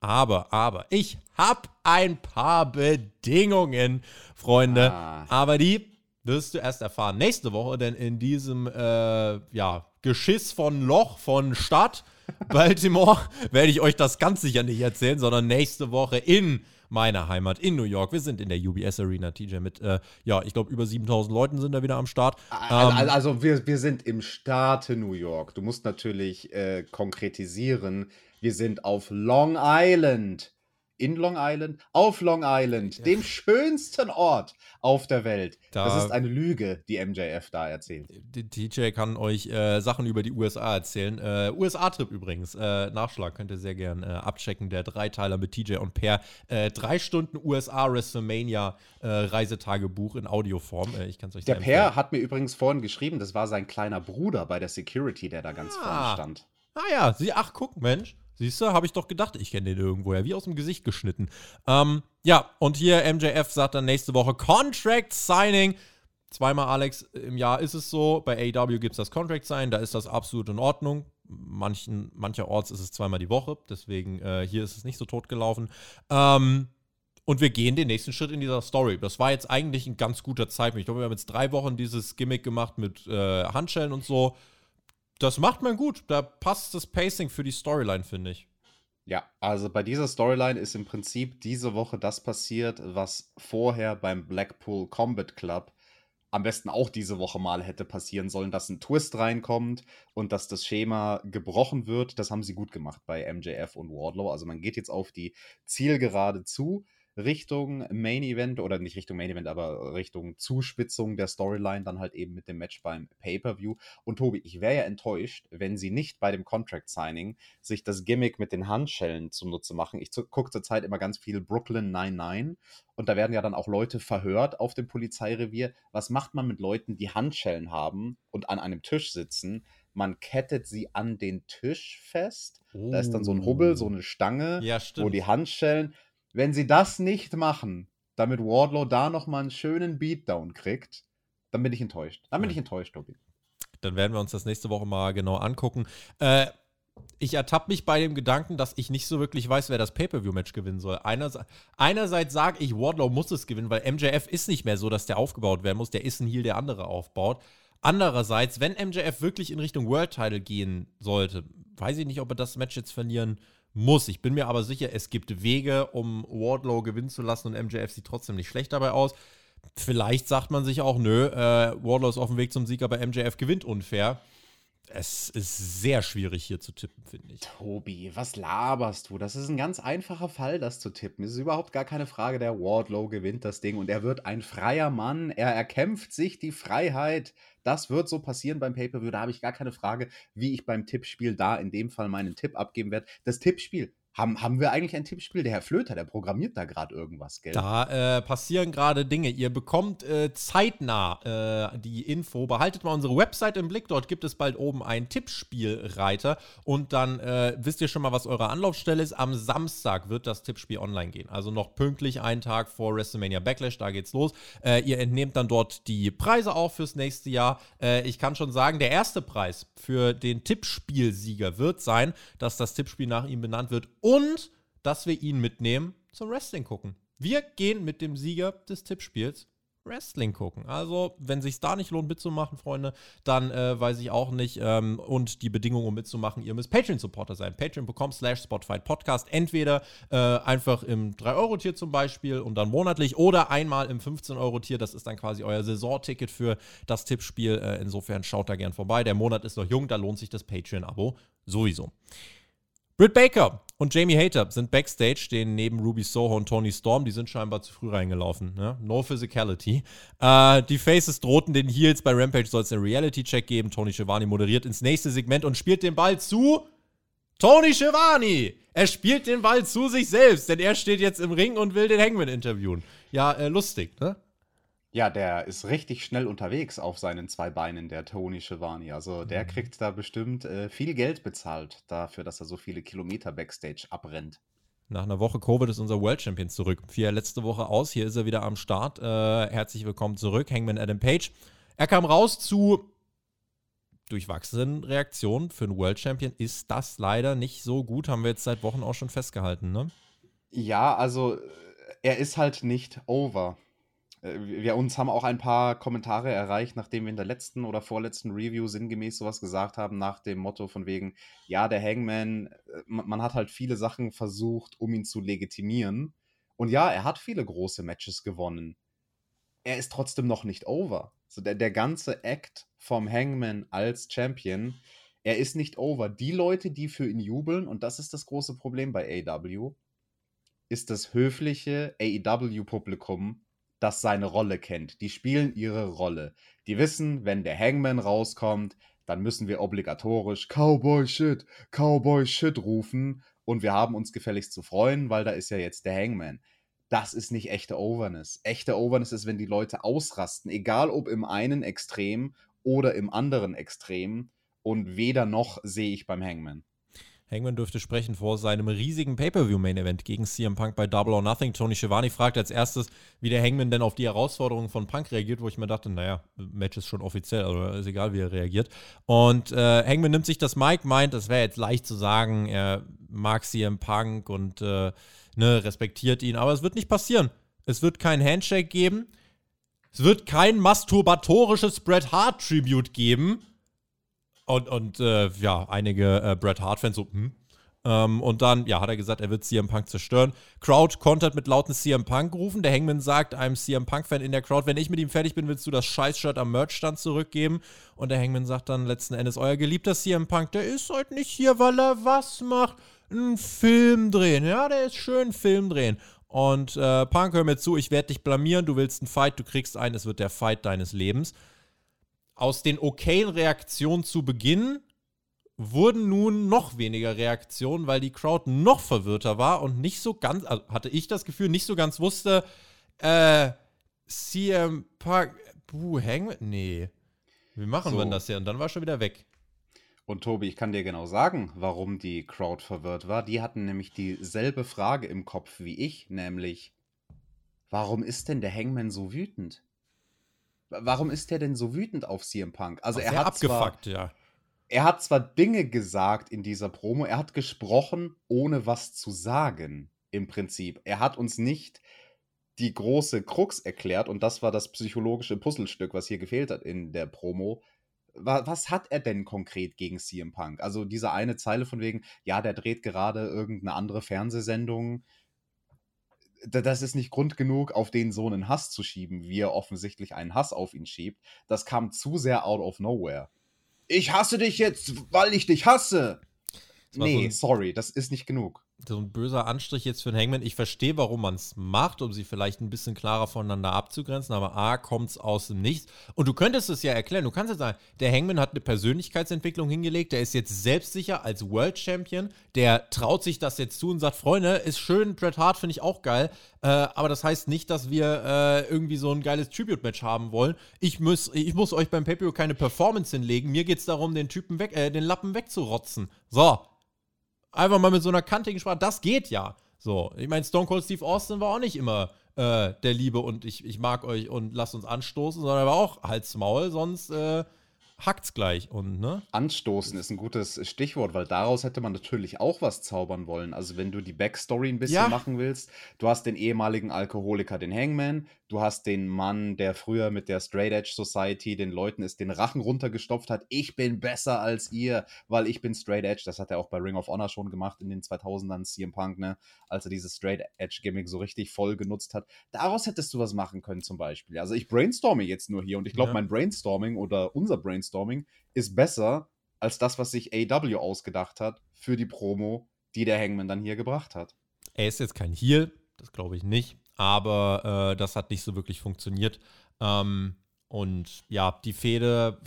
aber, aber, ich hab ein paar Bedingungen, Freunde. Ah. Aber die wirst du erst erfahren nächste Woche, denn in diesem äh, ja, Geschiss von Loch von Stadt Baltimore werde ich euch das ganz sicher nicht erzählen, sondern nächste Woche in meiner Heimat in New York. Wir sind in der UBS Arena, TJ, mit, äh, ja, ich glaube, über 7000 Leuten sind da wieder am Start. Also, Ähm, also wir, wir sind im Staate New York. Du musst natürlich äh, konkretisieren. Wir sind auf Long Island. In Long Island? Auf Long Island, dem schönsten Ort auf der Welt. Da- das ist eine Lüge, die MJF da erzählt. TJ kann euch äh, Sachen über die USA erzählen. Äh, USA-Trip übrigens. Äh, Nachschlag könnt ihr sehr gern äh, abchecken. Der Dreiteiler mit TJ und Per. Äh, drei Stunden USA WrestleMania äh, Reisetagebuch in Audioform. Ich kann es euch Der Per hat mir übrigens vorhin geschrieben, das war sein kleiner Bruder bei der Security, der da ganz Ah. vorne stand. Ah ja, sie, ach guck, Mensch. Siehst du, habe ich doch gedacht, ich kenne den irgendwoher, wie aus dem Gesicht geschnitten. Ähm, ja, und hier MJF sagt dann nächste Woche Contract Signing. Zweimal, Alex, im Jahr ist es so. Bei AEW gibt es das Contract Sign, da ist das absolut in Ordnung. Manchen, mancherorts ist es zweimal die Woche, deswegen äh, hier ist es nicht so tot gelaufen. Ähm, und wir gehen den nächsten Schritt in dieser Story. Das war jetzt eigentlich ein ganz guter Zeitpunkt. Ich glaube, wir haben jetzt drei Wochen dieses Gimmick gemacht mit äh, Handschellen und so. Das macht man gut. Da passt das Pacing für die Storyline, finde ich. Ja, also bei dieser Storyline ist im Prinzip diese Woche das passiert, was vorher beim Blackpool Combat Club am besten auch diese Woche mal hätte passieren sollen, dass ein Twist reinkommt und dass das Schema gebrochen wird. Das haben sie gut gemacht bei MJF und Wardlow. Also man geht jetzt auf die Zielgerade zu. Richtung Main Event oder nicht Richtung Main Event, aber Richtung Zuspitzung der Storyline, dann halt eben mit dem Match beim Pay-Per-View. Und Tobi, ich wäre ja enttäuscht, wenn sie nicht bei dem Contract Signing sich das Gimmick mit den Handschellen zunutze machen. Ich gucke zurzeit immer ganz viel Brooklyn 99 und da werden ja dann auch Leute verhört auf dem Polizeirevier. Was macht man mit Leuten, die Handschellen haben und an einem Tisch sitzen? Man kettet sie an den Tisch fest. Da ist dann so ein Hubbel, so eine Stange, Ja, wo die Handschellen. Wenn sie das nicht machen, damit Wardlow da nochmal einen schönen Beatdown kriegt, dann bin ich enttäuscht. Dann bin ich enttäuscht, Tobi. Dann werden wir uns das nächste Woche mal genau angucken. Äh, ich ertappe mich bei dem Gedanken, dass ich nicht so wirklich weiß, wer das Pay-Per-View-Match gewinnen soll. Einerseits, einerseits sage ich, Wardlow muss es gewinnen, weil MJF ist nicht mehr so, dass der aufgebaut werden muss. Der ist ein Heel, der andere aufbaut. Andererseits, wenn MJF wirklich in Richtung World Title gehen sollte, weiß ich nicht, ob er das Match jetzt verlieren muss. Ich bin mir aber sicher, es gibt Wege, um Wardlow gewinnen zu lassen und MJF sieht trotzdem nicht schlecht dabei aus. Vielleicht sagt man sich auch, nö, äh, Wardlow ist auf dem Weg zum Sieg, aber MJF gewinnt unfair. Es ist sehr schwierig hier zu tippen, finde ich. Tobi, was laberst du? Das ist ein ganz einfacher Fall, das zu tippen. Es ist überhaupt gar keine Frage. Der Wardlow gewinnt das Ding und er wird ein freier Mann. Er erkämpft sich die Freiheit. Das wird so passieren beim Pay-Per-View. Da habe ich gar keine Frage, wie ich beim Tippspiel da in dem Fall meinen Tipp abgeben werde. Das Tippspiel haben, haben wir eigentlich ein Tippspiel? Der Herr Flöter, der programmiert da gerade irgendwas, gell? Da äh, passieren gerade Dinge. Ihr bekommt äh, zeitnah äh, die Info. Behaltet mal unsere Website im Blick. Dort gibt es bald oben einen Tippspielreiter. Und dann äh, wisst ihr schon mal, was eure Anlaufstelle ist. Am Samstag wird das Tippspiel online gehen. Also noch pünktlich einen Tag vor WrestleMania Backlash. Da geht's los. Äh, ihr entnehmt dann dort die Preise auch fürs nächste Jahr. Äh, ich kann schon sagen, der erste Preis für den Tippspielsieger wird sein, dass das Tippspiel nach ihm benannt wird und dass wir ihn mitnehmen zum Wrestling gucken. Wir gehen mit dem Sieger des Tippspiels Wrestling gucken. Also, wenn sich da nicht lohnt mitzumachen, Freunde, dann äh, weiß ich auch nicht. Ähm, und die Bedingungen, um mitzumachen, ihr müsst Patreon-Supporter sein. Patreon.com slash Spotify Podcast. Entweder äh, einfach im 3-Euro-Tier zum Beispiel und dann monatlich oder einmal im 15-Euro-Tier. Das ist dann quasi euer Saisonticket für das Tippspiel. Äh, insofern schaut da gern vorbei. Der Monat ist noch jung, da lohnt sich das Patreon-Abo sowieso. Britt Baker und Jamie Hater sind backstage, stehen neben Ruby Soho und Tony Storm. Die sind scheinbar zu früh reingelaufen. Ne? No Physicality. Äh, die Faces drohten den Heels. Bei Rampage soll es einen Reality-Check geben. Tony Schiavone moderiert ins nächste Segment und spielt den Ball zu Tony Schiavone. Er spielt den Ball zu sich selbst, denn er steht jetzt im Ring und will den Hangman interviewen. Ja, äh, lustig, ne? Ja, der ist richtig schnell unterwegs auf seinen zwei Beinen, der Tony Schiavone. Also der Mhm. kriegt da bestimmt äh, viel Geld bezahlt dafür, dass er so viele Kilometer Backstage abrennt. Nach einer Woche Covid ist unser World Champion zurück. Ja letzte Woche aus. Hier ist er wieder am Start. Äh, herzlich willkommen zurück, Hangman Adam Page. Er kam raus zu durchwachsenen Reaktionen. Für einen World Champion ist das leider nicht so gut. Haben wir jetzt seit Wochen auch schon festgehalten, ne? Ja, also äh, er ist halt nicht over. Äh, Wir uns haben auch ein paar Kommentare erreicht, nachdem wir in der letzten oder vorletzten Review sinngemäß sowas gesagt haben, nach dem Motto von wegen, ja, der Hangman, äh, man hat halt viele Sachen versucht, um ihn zu legitimieren. Und ja, er hat viele große Matches gewonnen. Er ist trotzdem noch nicht over. So der, der ganze Act vom Hangman als Champion, er ist nicht over. Die Leute, die für ihn jubeln, und das ist das große Problem bei AW, ist das höfliche AEW-Publikum, das seine Rolle kennt. Die spielen ihre Rolle. Die wissen, wenn der Hangman rauskommt, dann müssen wir obligatorisch Cowboy Shit, Cowboy Shit rufen und wir haben uns gefälligst zu freuen, weil da ist ja jetzt der Hangman. Das ist nicht echte Overness. Echte Overness ist, wenn die Leute ausrasten, egal ob im einen Extrem oder im anderen Extrem. Und weder noch sehe ich beim Hangman. Hangman dürfte sprechen vor seinem riesigen Pay-Per-View-Main-Event gegen CM Punk bei Double or Nothing. Tony Schiavone fragt als erstes, wie der Hangman denn auf die Herausforderungen von Punk reagiert, wo ich mir dachte, naja, Match ist schon offiziell, aber ist egal, wie er reagiert. Und äh, Hangman nimmt sich das Mic, meint, das wäre jetzt leicht zu sagen, er mag CM Punk und äh, ne, respektiert ihn, aber es wird nicht passieren. Es wird kein Handshake geben. Es wird kein masturbatorisches Bret Hart Tribute geben. Und, und äh, ja, einige äh, Bret Hart-Fans so, hm. Ähm, und dann, ja, hat er gesagt, er wird CM Punk zerstören. Crowd kontert mit lauten CM Punk rufen. Der Hangman sagt einem CM Punk-Fan in der Crowd, wenn ich mit ihm fertig bin, willst du das Scheiß-Shirt am Merchstand zurückgeben. Und der Hangman sagt dann letzten Endes, euer geliebter CM Punk, der ist heute nicht hier, weil er was macht? Einen Film drehen. Ja, der ist schön einen Film drehen. Und äh, Punk, hör mir zu, ich werde dich blamieren, du willst einen Fight, du kriegst einen, es wird der Fight deines Lebens aus den okayen Reaktionen zu Beginn wurden nun noch weniger Reaktionen, weil die Crowd noch verwirrter war und nicht so ganz, also hatte ich das Gefühl, nicht so ganz wusste, äh, CM Punk, buh, Hangman, nee, wie machen So. wir denn das hier? Und dann war schon wieder weg. Und Tobi, ich kann dir genau sagen, warum die Crowd verwirrt war. Die hatten nämlich dieselbe Frage im Kopf wie ich, nämlich, warum ist denn der Hangman so wütend? Wa- Warum ist der denn so wütend auf CM Punk? Also er hat, zwar, abgefuckt, ja. er hat zwar Dinge gesagt in dieser Promo, er hat gesprochen, ohne was zu sagen, im Prinzip. Er hat uns nicht die große Krux erklärt und das war das psychologische Puzzlestück, was hier gefehlt hat in der Promo. Wa- Was hat er denn konkret gegen CM Punk? Also diese eine Zeile von wegen, ja, der dreht gerade irgendeine andere Fernsehsendung. Das ist nicht Grund genug, auf den so einen Hass zu schieben, wie er offensichtlich einen Hass auf ihn schiebt. Das kam zu sehr out of nowhere. ich hasse dich jetzt, weil ich dich hasse. so Nee, ein- sorry, das ist nicht genug. So ein böser Anstrich jetzt für den Hangman. Ich verstehe, warum man es macht, um sie vielleicht ein bisschen klarer voneinander abzugrenzen, aber A, kommt es aus dem Nichts. Und du könntest es ja erklären. Du kannst ja sagen, der Hangman hat eine Persönlichkeitsentwicklung hingelegt, der ist jetzt selbstsicher als World Champion, der traut sich das jetzt zu und sagt, Freunde, ist schön, Bret Hart finde ich auch geil, äh, aber das heißt nicht, dass wir äh, irgendwie so ein geiles Tribute-Match haben wollen. Ich muss, ich muss euch beim pay keine Performance hinlegen. Mir geht es darum, den Typen weg, äh, den Lappen wegzurotzen. So, Einfach mal mit so einer kantigen Sprache. Das geht ja. So, ich meine, Stone Cold Steve Austin war auch nicht immer äh, der Liebe und ich, ich mag euch und lasst uns anstoßen, sondern er war auch Hals Maul, sonst äh, hackt's gleich. Und, ne? Anstoßen ist ein gutes Stichwort, weil daraus hätte man natürlich auch was zaubern wollen. Also wenn du die Backstory ein bisschen Ja. machen willst, du hast den ehemaligen Alkoholiker, den Hangman, du hast den Mann, der früher mit der Straight Edge Society den Leuten ist den Rachen runtergestopft hat, ich bin besser als ihr, weil ich bin Straight Edge. Das hat er auch bei Ring of Honor schon gemacht in den 2000ern, CM Punk, ne? als er dieses Straight Edge Gimmick so richtig voll genutzt hat. Daraus hättest du was machen können zum Beispiel. Also ich brainstorme jetzt nur hier und ich glaube, Ja. mein Brainstorming oder unser Brainstorming ist besser als das, was sich AW ausgedacht hat für die Promo, die der Hangman dann hier gebracht hat. Er ist jetzt kein Heel, das glaube ich nicht, aber äh, das hat nicht so wirklich funktioniert. Ähm, und ja, die Fehde.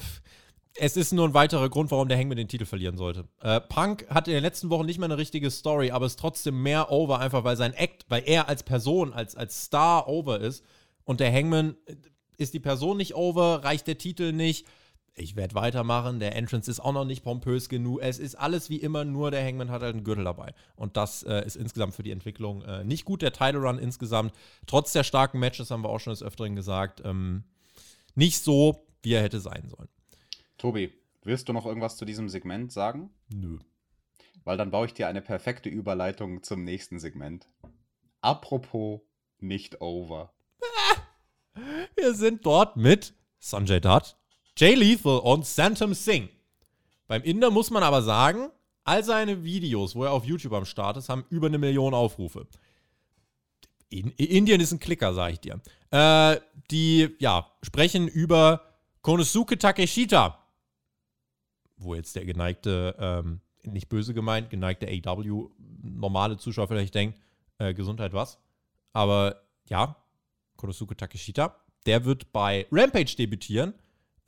Es ist nur ein weiterer Grund, warum der Hangman den Titel verlieren sollte. Äh, Punk hat in den letzten Wochen nicht mehr eine richtige Story, aber ist trotzdem mehr over, einfach weil sein Act, weil er als Person, als, als Star over ist. Und der Hangman äh, ist die Person nicht over, reicht der Titel nicht. Ich werde weitermachen. Der Entrance ist auch noch nicht pompös genug. Es ist alles wie immer, nur der Hangman hat halt einen Gürtel dabei. Und das äh, ist insgesamt für die Entwicklung äh, nicht gut. Der Title Run insgesamt, trotz der starken Matches, haben wir auch schon des Öfteren gesagt, ähm, nicht so, wie er hätte sein sollen. Tobi, willst du noch irgendwas zu diesem Segment sagen? Nö. Weil dann baue ich dir eine perfekte Überleitung zum nächsten Segment. Apropos nicht over. Wir sind dort mit Sanjay Dutt, Jay Lethal und Santam Singh. Beim Inder muss man aber sagen, all seine Videos, wo er auf YouTube am Start ist, haben über eine Million Aufrufe. In Indien ist ein Klicker, sag ich dir. Äh, die, ja, sprechen über Konosuke Takeshita. Wo jetzt der geneigte, ähm, nicht böse gemeint, geneigte AW, normale Zuschauer vielleicht denkt, äh, Gesundheit was. Aber ja, Konosuke Takeshita, der wird bei Rampage debütieren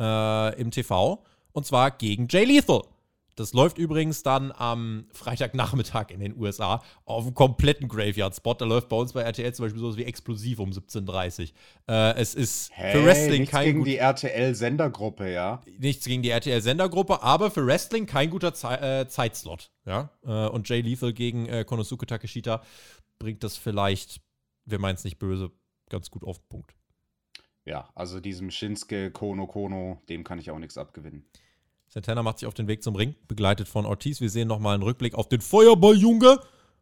äh, im TV und zwar gegen Jay Lethal. Das läuft übrigens dann am Freitagnachmittag in den USA auf einem kompletten Graveyard-Spot. Da läuft bei uns bei RTL zum Beispiel sowas wie Explosiv um 17.30 Uhr. Äh, es ist für Wrestling nichts kein gegen gut, die RTL-Sendergruppe, ja? nichts gegen die RTL-Sendergruppe, aber für Wrestling kein guter Zei äh, Zeitslot. Ja? Äh, und Jay Lethal gegen äh, Konosuke Takeshita bringt das vielleicht, wir meinen es nicht böse, ganz gut auf den Punkt. Ja, also diesem Shinsuke Kono Kono, dem kann ich auch nichts abgewinnen. Santana macht sich auf den Weg zum Ring, begleitet von Ortiz. Wir sehen nochmal einen Rückblick auf den Feuerball-Junge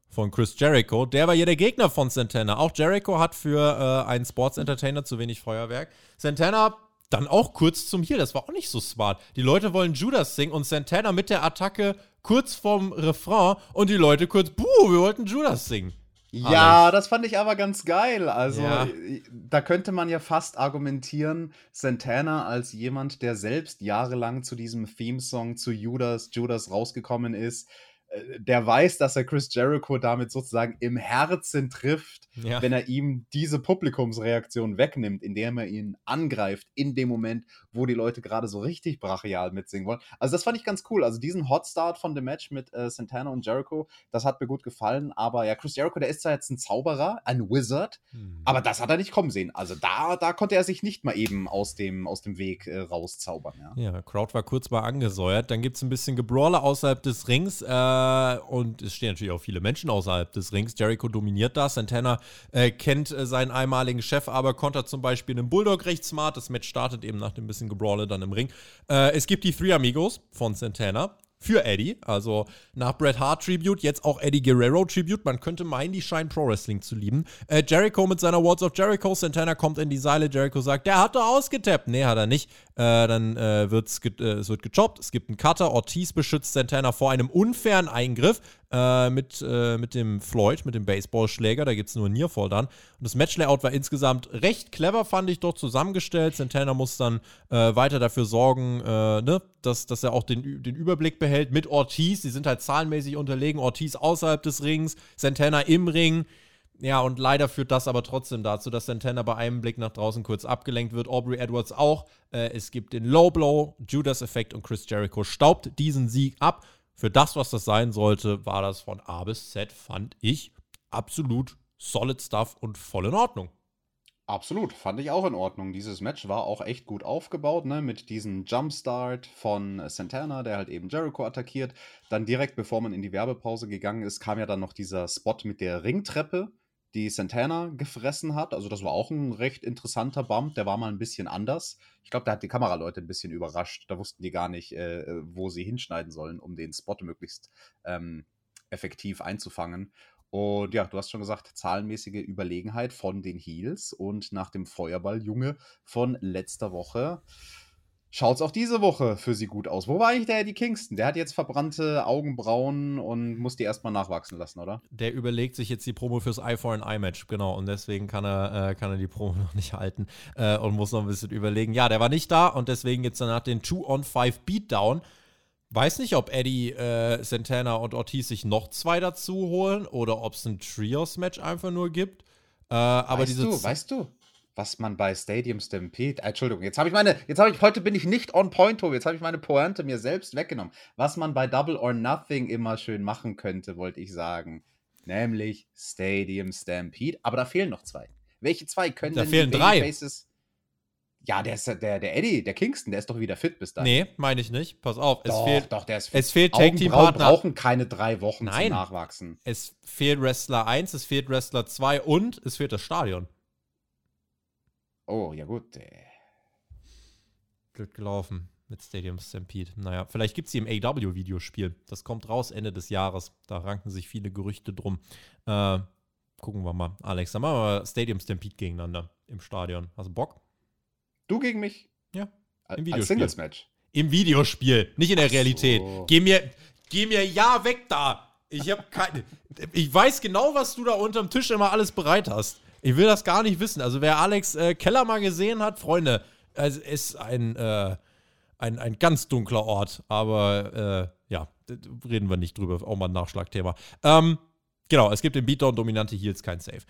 von Chris Jericho. Der war ja der Gegner von Santana. Auch Jericho hat für äh, einen Sports-Entertainer zu wenig Feuerwerk. Santana dann auch kurz zum Heel. Das war auch nicht so smart. Die Leute wollen Judas singen und Santana mit der Attacke kurz vorm Refrain und die Leute kurz, buh, wir wollten Judas singen. Ja, das fand ich aber ganz geil. Also, Ja. äh, da könnte man ja fast argumentieren, Santana als jemand, der selbst jahrelang zu diesem Theme-Song zu Judas, Judas rausgekommen ist, äh, der weiß, dass er Chris Jericho damit sozusagen im Herzen trifft, Ja. wenn er ihm diese Publikumsreaktion wegnimmt, indem er ihn angreift in dem Moment, wo die Leute gerade so richtig brachial mitsingen wollen. Also das fand ich ganz cool. Also diesen Hotstart von dem Match mit äh, Santana und Jericho, das hat mir gut gefallen. Aber ja, Chris Jericho, der ist zwar jetzt ein Zauberer, ein Wizard, Hm. aber das hat er nicht kommen sehen. Also da, da konnte er sich nicht mal eben aus dem, aus dem Weg äh, rauszaubern. Ja. Ja, Crowd war kurz mal angesäuert. Dann gibt es ein bisschen Gebrawler außerhalb des Rings. Äh, und es stehen natürlich auch viele Menschen außerhalb des Rings. Jericho dominiert das. Santana äh, kennt äh, seinen einmaligen Chef, aber kontert zum Beispiel einen Bulldog recht smart. Das Match startet eben nach dem bisschen Gebrawler dann im Ring. Äh, es gibt die Three Amigos von Santana. Für Eddie, also nach Bret Hart Tribute, jetzt auch Eddie Guerrero Tribute. Man könnte meinen, die scheinen Pro Wrestling zu lieben. Äh, Jericho mit seiner Words of Jericho. Santana kommt in die Seile. Jericho sagt, der hat doch ausgetappt. Nee, hat er nicht. Äh, dann äh, wird's ge äh, es wird gechoppt. Es gibt einen Cutter. Ortiz beschützt Santana vor einem unfairen Eingriff. Äh, mit, äh, mit dem Floyd, mit dem Baseballschläger. Da gibt es nur Nearfall dann. Und das Matchlayout war insgesamt recht clever, fand ich, doch zusammengestellt. Santana muss dann äh, weiter dafür sorgen, äh, ne, dass, dass er auch den, den Überblick behält mit Ortiz. Die sind halt zahlenmäßig unterlegen. Ortiz außerhalb des Rings, Santana im Ring. Ja, und leider führt das aber trotzdem dazu, dass Santana bei einem Blick nach draußen kurz abgelenkt wird. Aubrey Edwards auch. Äh, es gibt den Low Blow, Judas-Effekt und Chris Jericho staubt diesen Sieg ab. Für das, was das sein sollte, war das von A bis Z, fand ich, absolut solid stuff und voll in Ordnung. Absolut, fand ich auch in Ordnung. Dieses Match war auch echt gut aufgebaut, ne? Mit diesem Jumpstart von Santana, der halt eben Jericho attackiert. Dann direkt bevor man in die Werbepause gegangen ist, kam ja dann noch dieser Spot mit der Ringtreppe, die Santana gefressen hat. Also das war auch ein recht interessanter Bump. Der war mal ein bisschen anders. Ich glaube, der hat die Kameraleute ein bisschen überrascht. Da wussten die gar nicht, äh, wo sie hinschneiden sollen, um den Spot möglichst ähm, effektiv einzufangen. Und ja, du hast schon gesagt, zahlenmäßige Überlegenheit von den Heels und nach dem Feuerball-Junge von letzter Woche schaut es auch diese Woche für sie gut aus. Wo war eigentlich der Eddie Kingston? Der hat jetzt verbrannte Augenbrauen und muss die erstmal nachwachsen lassen, oder? Der überlegt sich jetzt die Promo fürs Eye for an Eye Match, genau. Und deswegen kann er, äh, kann er die Promo noch nicht halten äh, und muss noch ein bisschen überlegen. Ja, der war nicht da und deswegen gibt es danach den 2-on-5 Beatdown. Weiß nicht, ob Eddie, äh, Santana und Ortiz sich noch zwei dazu holen oder ob es ein Trios-Match einfach nur gibt. Äh, aber weißt diese du, weißt du, was man bei Stadium Stampede, äh, Entschuldigung, jetzt habe ich meine, jetzt habe ich, heute bin ich nicht on point, Tobi, jetzt habe ich meine Pointe mir selbst weggenommen. Was man bei Double or Nothing immer schön machen könnte, wollte ich sagen. Nämlich Stadium Stampede. Aber da fehlen noch zwei. Welche zwei können Da denn fehlen die drei. Babyfaces- Ja, der, ist, der, der Eddie, der Kingston, der ist doch wieder fit bis dahin. Nee, meine ich nicht. Pass auf, es doch, fehlt, doch, der ist fit. es fehlt Tag Team Partner. brauchen keine drei Wochen Nein. zum Nachwachsen. Es fehlt Wrestler 1, es fehlt Wrestler 2 und es fehlt das Stadion. Oh, ja gut. äh. Blöd gelaufen mit Stadium Stampede. Naja, vielleicht gibt es sie im AW-Videospiel. Das kommt raus Ende des Jahres. Da ranken sich viele Gerüchte drum. Äh, gucken wir mal. Alex, dann machen wir mal Stadium Stampede gegeneinander im Stadion. Hast du Bock? Du gegen mich? Ja, Als im Videospiel. Singles-Match. Im Videospiel, nicht in der so. Realität. Geh mir, geh mir ja weg da. Ich habe keine. Ich weiß genau, was du da unterm Tisch immer alles bereit hast. Ich will das gar nicht wissen. Also wer Alex äh, Keller mal gesehen hat, Freunde, es ist ein, äh, ein, ein ganz dunkler Ort. Aber äh, ja, reden wir nicht drüber. Auch mal ein Nachschlagthema. Ähm, genau, es gibt im Beatdown dominante Heels kein Safe.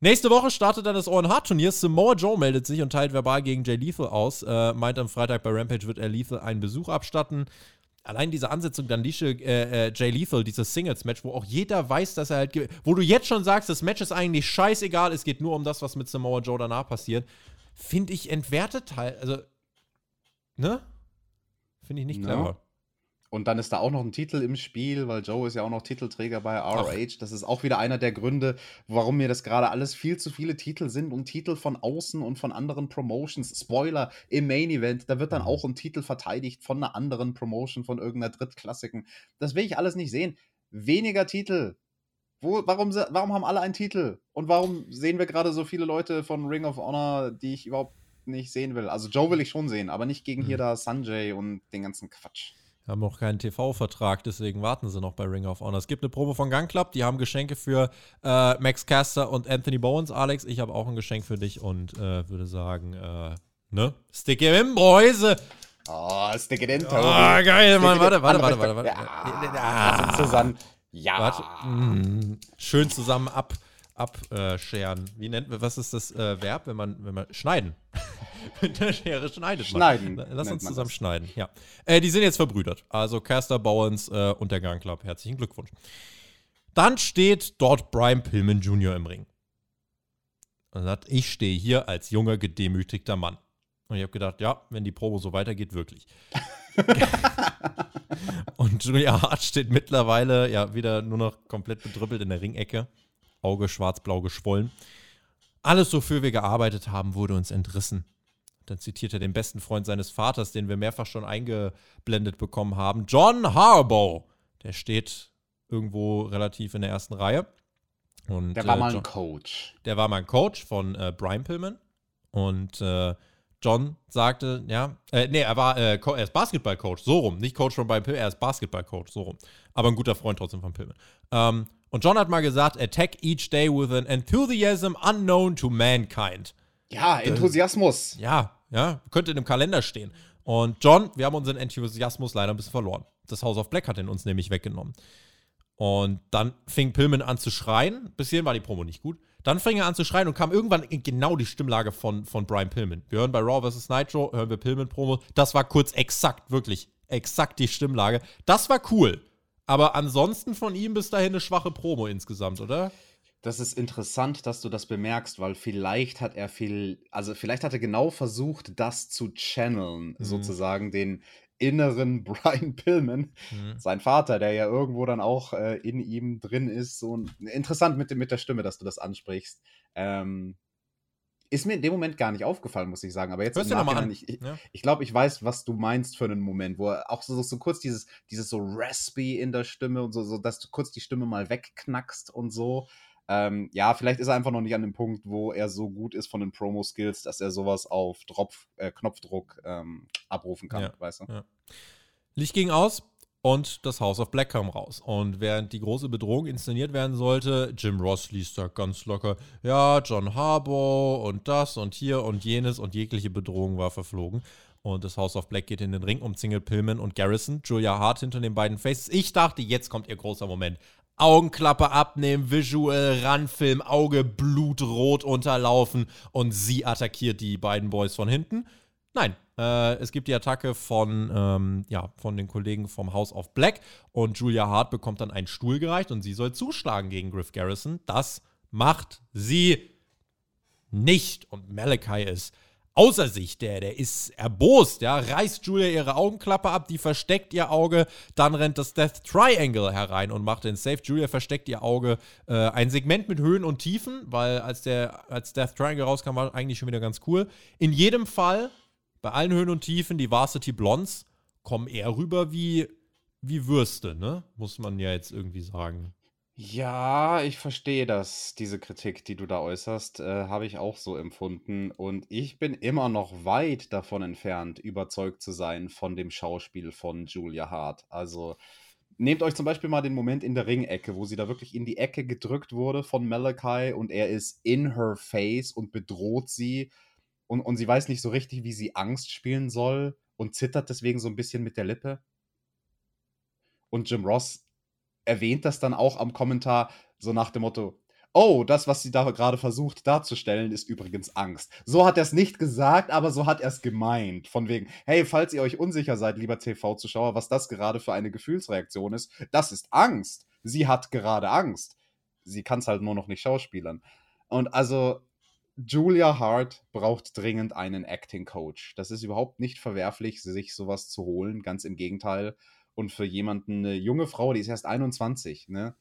Nächste Woche startet dann das Owen Hart Turnier. Samoa Joe meldet sich und teilt verbal gegen Jay Lethal aus. Äh, meint am Freitag bei Rampage wird er Lethal einen Besuch abstatten. Allein diese Ansetzung dann Lische, äh, äh, Jay Lethal, dieses Singles-Match, wo auch jeder weiß, dass er halt, wo du jetzt schon sagst, das Match ist eigentlich scheißegal, es geht nur um das, was mit Samoa Joe danach passiert, finde ich entwertet halt, also, ne? Finde ich nicht clever. Und dann ist da auch noch ein Titel im Spiel, weil Joe ist ja auch noch Titelträger bei ROH. Das ist auch wieder einer der Gründe, warum mir das gerade alles viel zu viele Titel sind und Titel von außen und von anderen Promotions. Spoiler im Main Event, da wird dann Mhm. auch ein Titel verteidigt von einer anderen Promotion, von irgendeiner Drittklassiken. Das will ich alles nicht sehen. Weniger Titel. Wo, warum, warum haben alle einen Titel? Und warum sehen wir gerade so viele Leute von Ring of Honor, die ich überhaupt nicht sehen will? Also Joe will ich schon sehen, aber nicht gegen hier Mhm. da Sanjay und den ganzen Quatsch. Haben auch keinen TV-Vertrag, deswegen warten sie noch bei Ring of Honor. Es gibt eine Promo von Gun Club, die haben Geschenke für äh, Max Caster und Anthony Bowens. Alex, ich habe auch ein Geschenk für dich und äh, würde sagen, äh, ne? Stick him in, Boys! Oh, stick it in, Toby. Ah, geil, Mann. it Warte, warte, warte, warte, warte. Ja, Ah. Susanne. Ja. Warte. Mm, schön zusammen ab, abscheren. Wie nennt man, was ist das äh, Verb, wenn man, wenn man, schneiden. Mit der Schere schneidet Schneiden man. Lass nennt uns man zusammen das. schneiden, ja. Äh, die sind jetzt verbrüdert. Also Caster Bowens äh, und der Gun Club. Herzlichen Glückwunsch. Dann steht dort Brian Pillman Jr. im Ring. Und sagt, ich stehe hier als junger, gedemütigter Mann. Und ich habe gedacht, ja, wenn die Probe so weitergeht, wirklich. Und Julia Hart steht mittlerweile ja wieder nur noch komplett bedrüppelt in der Ringecke. Auge schwarz-blau geschwollen. Alles, wofür wir gearbeitet haben, wurde uns entrissen. Dann zitiert er den besten Freund seines Vaters, den wir mehrfach schon eingeblendet bekommen haben, John Harbaugh. Der steht irgendwo relativ in der ersten Reihe. Und, Der war äh, mal John- ein Coach. der war mein Coach von äh, Brian Pillman. Und äh, John sagte, ja, äh, nee, er war, äh, er ist Basketballcoach, so rum. Nicht Coach von Brian Pillman, er ist Basketballcoach, so rum. Aber ein guter Freund trotzdem von Pillman. Ähm, und John hat mal gesagt, attack each day with an enthusiasm unknown to mankind. Ja, Enthusiasmus. Ja, ja, könnte in einem Kalender stehen. Und John, wir haben unseren Enthusiasmus leider ein bisschen verloren. Das House of Black hat ihn uns nämlich weggenommen. Und dann fing Pillman an zu schreien. Bis hierhin war die Promo nicht gut. Dann fing er an zu schreien und kam irgendwann in genau die Stimmlage von, von Brian Pillman. Wir hören bei Raw vs. Nitro, hören wir Pillman-Promo. Das war kurz exakt, wirklich exakt die Stimmlage. Das war cool. Aber ansonsten von ihm bis dahin eine schwache Promo insgesamt, oder? Das ist interessant, dass du das bemerkst, weil vielleicht hat er viel, also vielleicht hat er genau versucht, das zu channeln, mhm. sozusagen den inneren Brian Pillman, mhm. sein Vater, der ja irgendwo dann auch äh, in ihm drin ist. So interessant mit, mit der Stimme, dass du das ansprichst. Ähm, ist mir in dem Moment gar nicht aufgefallen, muss ich sagen. Aber jetzt Hörst im Nachhinein, ich, ich, ja. ich glaube, ich weiß, was du meinst für einen Moment, wo er auch so, so kurz dieses, dieses so raspy in der Stimme und so, so, dass du kurz die Stimme mal wegknackst und so. Ähm, ja, vielleicht ist er einfach noch nicht an dem Punkt, wo er so gut ist von den Promo-Skills, dass er sowas auf Dropf, äh, Knopfdruck ähm, abrufen kann, ja, weißt du? Ja. Licht ging aus und das House of Black kam raus. Und während die große Bedrohung inszeniert werden sollte, Jim Ross liest da ganz locker, ja, John Harbour und das und hier und jenes und jegliche Bedrohung war verflogen. Und das House of Black geht in den Ring um Single Pillman und Garrison. Julia Hart hinter den beiden Faces. Ich dachte, jetzt kommt ihr großer Moment. Augenklappe abnehmen, Visual ranfilmen, Auge blutrot unterlaufen und sie attackiert die beiden Boys von hinten. Nein, äh, es gibt die Attacke von, ähm, ja, von den Kollegen vom House of Black und Julia Hart bekommt dann einen Stuhl gereicht und sie soll zuschlagen gegen Griff Garrison. Das macht sie nicht und Malachi ist außer sich, der, der ist erbost, ja, reißt Julia ihre Augenklappe ab, die versteckt ihr Auge, dann rennt das Death Triangle herein und macht den Safe. Julia versteckt ihr Auge, äh, ein Segment mit Höhen und Tiefen, weil als der als Death Triangle rauskam, war eigentlich schon wieder ganz cool. In jedem Fall, bei allen Höhen und Tiefen, die Varsity Blondes kommen eher rüber wie, wie Würste, ne? Muss man ja jetzt irgendwie sagen. Ja, ich verstehe das, diese Kritik, die du da äußerst, äh, habe ich auch so empfunden. Und ich bin immer noch weit davon entfernt, überzeugt zu sein von dem Schauspiel von Julia Hart. Also nehmt euch zum Beispiel mal den Moment in der Ringecke, wo sie da wirklich in die Ecke gedrückt wurde von Malachi und er ist in her face und bedroht sie und, und sie weiß nicht so richtig, wie sie Angst spielen soll und zittert deswegen so ein bisschen mit der Lippe. Und Jim Ross erwähnt das dann auch am Kommentar, so nach dem Motto, oh, das, was sie da gerade versucht darzustellen, ist übrigens Angst. So hat er es nicht gesagt, aber so hat er es gemeint. Von wegen, hey, falls ihr euch unsicher seid, lieber TV-Zuschauer, was das gerade für eine Gefühlsreaktion ist, das ist Angst. Sie hat gerade Angst. Sie kann es halt nur noch nicht schauspielern. Und also, Julia Hart braucht dringend einen Acting-Coach. Das ist überhaupt nicht verwerflich, sich sowas zu holen. Ganz im Gegenteil. Und für jemanden, eine junge Frau, die ist erst 21, ne?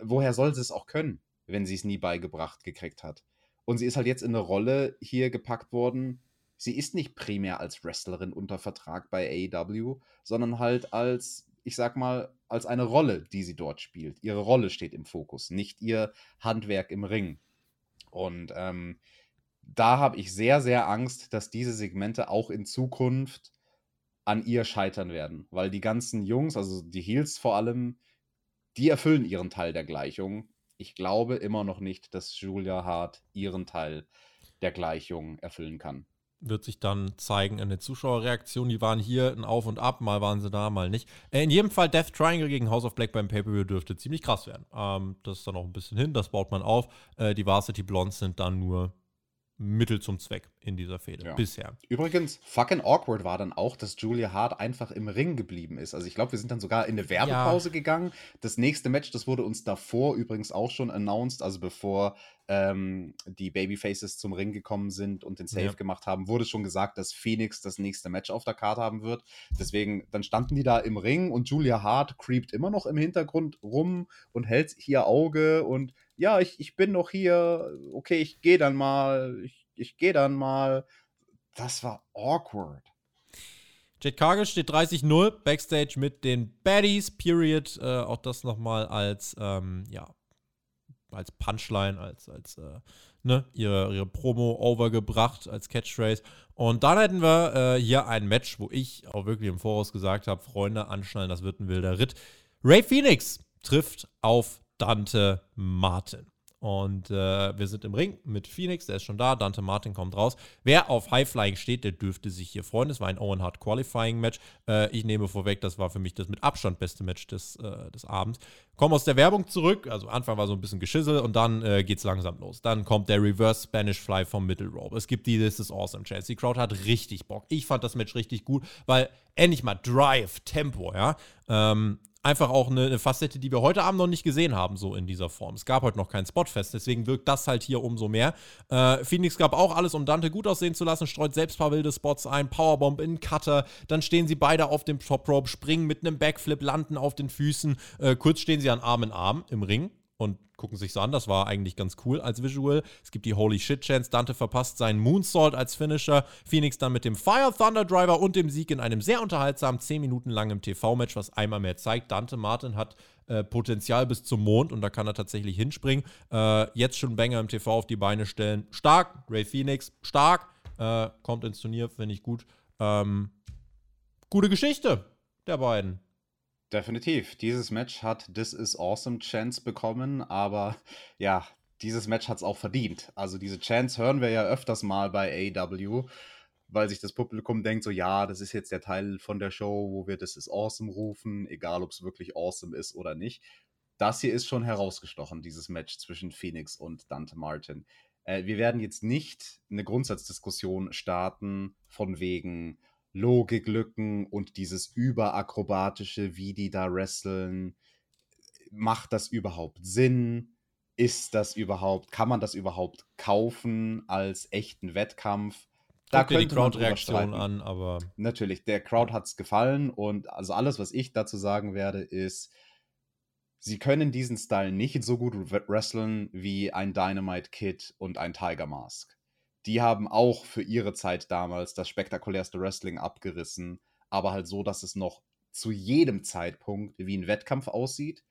Woher soll sie es auch können, wenn sie es nie beigebracht gekriegt hat? Und sie ist halt jetzt in eine Rolle hier gepackt worden. Sie ist nicht primär als Wrestlerin unter Vertrag bei AEW, sondern halt als, ich sag mal, als eine Rolle, die sie dort spielt. Ihre Rolle steht im Fokus, nicht ihr Handwerk im Ring. Und ähm, da habe ich sehr, sehr Angst, dass diese Segmente auch in Zukunft an ihr scheitern werden. Weil die ganzen Jungs, also die Heels vor allem, die erfüllen ihren Teil der Gleichung. Ich glaube immer noch nicht, dass Julia Hart ihren Teil der Gleichung erfüllen kann. Wird sich dann zeigen in der Zuschauerreaktion. Die waren hier ein Auf und Ab, mal waren sie da, mal nicht. Äh, in jedem Fall Death Triangle gegen House of Black beim Pay-Per-View dürfte ziemlich krass werden. Ähm, das ist dann noch ein bisschen hin, das baut man auf. Äh, die Varsity Blondes sind dann nur Mittel zum Zweck in dieser Fehde ja. bisher. Übrigens, fucking awkward war dann auch, dass Julia Hart einfach im Ring geblieben ist. Also ich glaube, wir sind dann sogar in eine Werbepause ja. gegangen. Das nächste Match, das wurde uns davor übrigens auch schon announced, also bevor ähm, die Babyfaces zum Ring gekommen sind und den Save ja. gemacht haben, wurde schon gesagt, dass Phoenix das nächste Match auf der Karte haben wird. Deswegen, dann standen die da im Ring und Julia Hart creept immer noch im Hintergrund rum und hält hier Auge und ja, ich, ich bin noch hier, okay, ich gehe dann mal, ich, ich gehe dann mal. Das war awkward. Jet Cargill steht 30-0 Backstage mit den Baddies, period. Äh, auch das nochmal als, ähm, ja, als Punchline, als, als äh, ne, ihre, ihre Promo overgebracht als Catchphrase. Und dann hätten wir äh, hier ein Match, wo ich auch wirklich im Voraus gesagt habe, Freunde anschnallen, das wird ein wilder Ritt. Ray Phoenix trifft auf Dante Martin. Und äh, wir sind im Ring mit Phoenix, der ist schon da. Dante Martin kommt raus. Wer auf High Flying steht, der dürfte sich hier freuen. Es war ein Owen Hart Qualifying Match. Äh, ich nehme vorweg, das war für mich das mit Abstand beste Match des, äh, des Abends. Kommen aus der Werbung zurück. Also Anfang war so ein bisschen Geschissel und dann äh, es langsam los. Dann kommt der Reverse Spanish Fly vom Middle Rope. Es gibt die This is Awesome Chance. Die Crowd hat richtig Bock. Ich fand das Match richtig gut, weil endlich mal Drive, Tempo, ja. Ähm, einfach auch eine, eine, Facette, die wir heute Abend noch nicht gesehen haben, so in dieser Form. Es gab heute noch kein Spotfest, deswegen wirkt das halt hier umso mehr. Äh, Phoenix gab auch alles, um Dante gut aussehen zu lassen, streut selbst ein paar wilde Spots ein, Powerbomb in Cutter, dann stehen sie beide auf dem Top Rope, springen mit einem Backflip, landen auf den Füßen, äh, kurz stehen sie an Arm in Arm im Ring und gucken sich so an. Das war eigentlich ganz cool als Visual. Es gibt die Holy Shit Chance. Dante verpasst seinen Moonsault als Finisher. Phoenix dann mit dem Fire Thunder Driver und dem Sieg in einem sehr unterhaltsamen 10 Minuten langen TV-Match, was einmal mehr zeigt. Dante Martin hat äh, Potenzial bis zum Mond und da kann er tatsächlich hinspringen. Äh, jetzt schon Banger im TV auf die Beine stellen. Stark. Ray Phoenix, stark. Äh, kommt ins Turnier, finde ich gut. Ähm, gute Geschichte der beiden. Definitiv. Dieses Match hat This is Awesome Chance bekommen, aber ja, dieses Match hat es auch verdient. Also diese Chance hören wir ja öfters mal bei AW, weil sich das Publikum denkt so, ja, das ist jetzt der Teil von der Show, wo wir This is Awesome rufen, egal ob es wirklich awesome ist oder nicht. Das hier ist schon herausgestochen, dieses Match zwischen Phoenix und Dante Martin. Äh, wir werden jetzt nicht eine Grundsatzdiskussion starten von wegen, Logiklücken und dieses überakrobatische, wie die da wresteln. Macht das überhaupt Sinn? Ist das überhaupt, kann man das überhaupt kaufen als echten Wettkampf? Da Guck könnte die Crowd-Reaktion an, aber. Natürlich, der Crowd hat es gefallen und also alles, was ich dazu sagen werde, ist, sie können diesen Style nicht so gut wresteln wie ein Dynamite Kid und ein Tiger Mask die haben auch für ihre Zeit damals das spektakulärste Wrestling abgerissen, aber halt so, dass es noch zu jedem Zeitpunkt wie ein Wettkampf aussieht.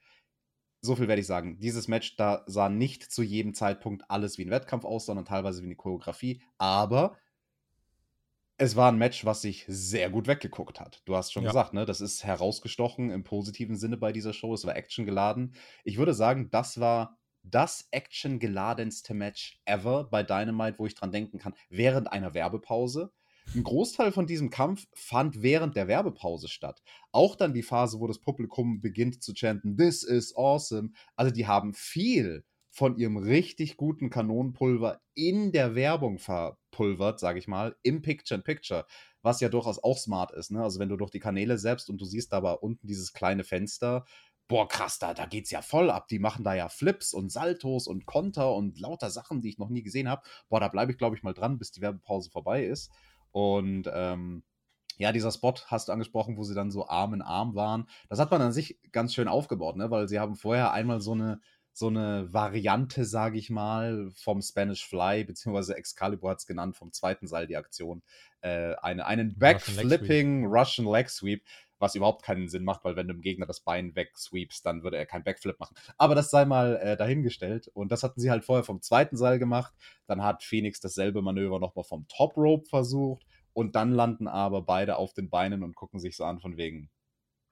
So viel werde ich sagen. Dieses Match, da sah nicht zu jedem Zeitpunkt alles wie ein Wettkampf aus, sondern teilweise wie eine Choreografie. Aber es war ein Match, was sich sehr gut weggeguckt hat. Du hast schon ja. gesagt, ne? Das ist herausgestochen im positiven Sinne bei dieser Show. Es war actiongeladen. Ich würde sagen, das war das actiongeladenste Match ever bei Dynamite, wo ich dran denken kann, während einer Werbepause. Ein Großteil von diesem Kampf fand während der Werbepause statt. Auch dann die Phase, wo das Publikum beginnt zu chanten, This is awesome. Also die haben viel von ihrem richtig guten Kanonenpulver in der Werbung verpulvert, sage ich mal, im Picture-in-Picture, was ja durchaus auch smart ist. Ne? Also wenn du durch die Kanäle selbst und du siehst aber unten dieses kleine Fenster, boah, krass, da, da geht's ja voll ab. Die machen da ja Flips und Saltos und Konter und lauter Sachen, die ich noch nie gesehen habe. Boah, da bleibe ich, glaube ich, mal dran, bis die Werbepause vorbei ist. Und ähm, ja, dieser Spot hast du angesprochen, wo sie dann so Arm in Arm waren. Das hat man an sich ganz schön aufgebaut, ne? weil sie haben vorher einmal so eine, so eine Variante, sage ich mal, vom Spanish Fly, beziehungsweise Excalibur hat es genannt, vom zweiten Seil die Aktion. Äh, eine, einen Backflipping Russian Leg Sweep was überhaupt keinen Sinn macht, weil wenn du dem Gegner das Bein wegsweepst, dann würde er keinen Backflip machen. Aber das sei mal äh, dahingestellt. Und das hatten sie halt vorher vom zweiten Seil gemacht. Dann hat Phoenix dasselbe Manöver nochmal vom Top Rope versucht. Und dann landen aber beide auf den Beinen und gucken sich so an von wegen,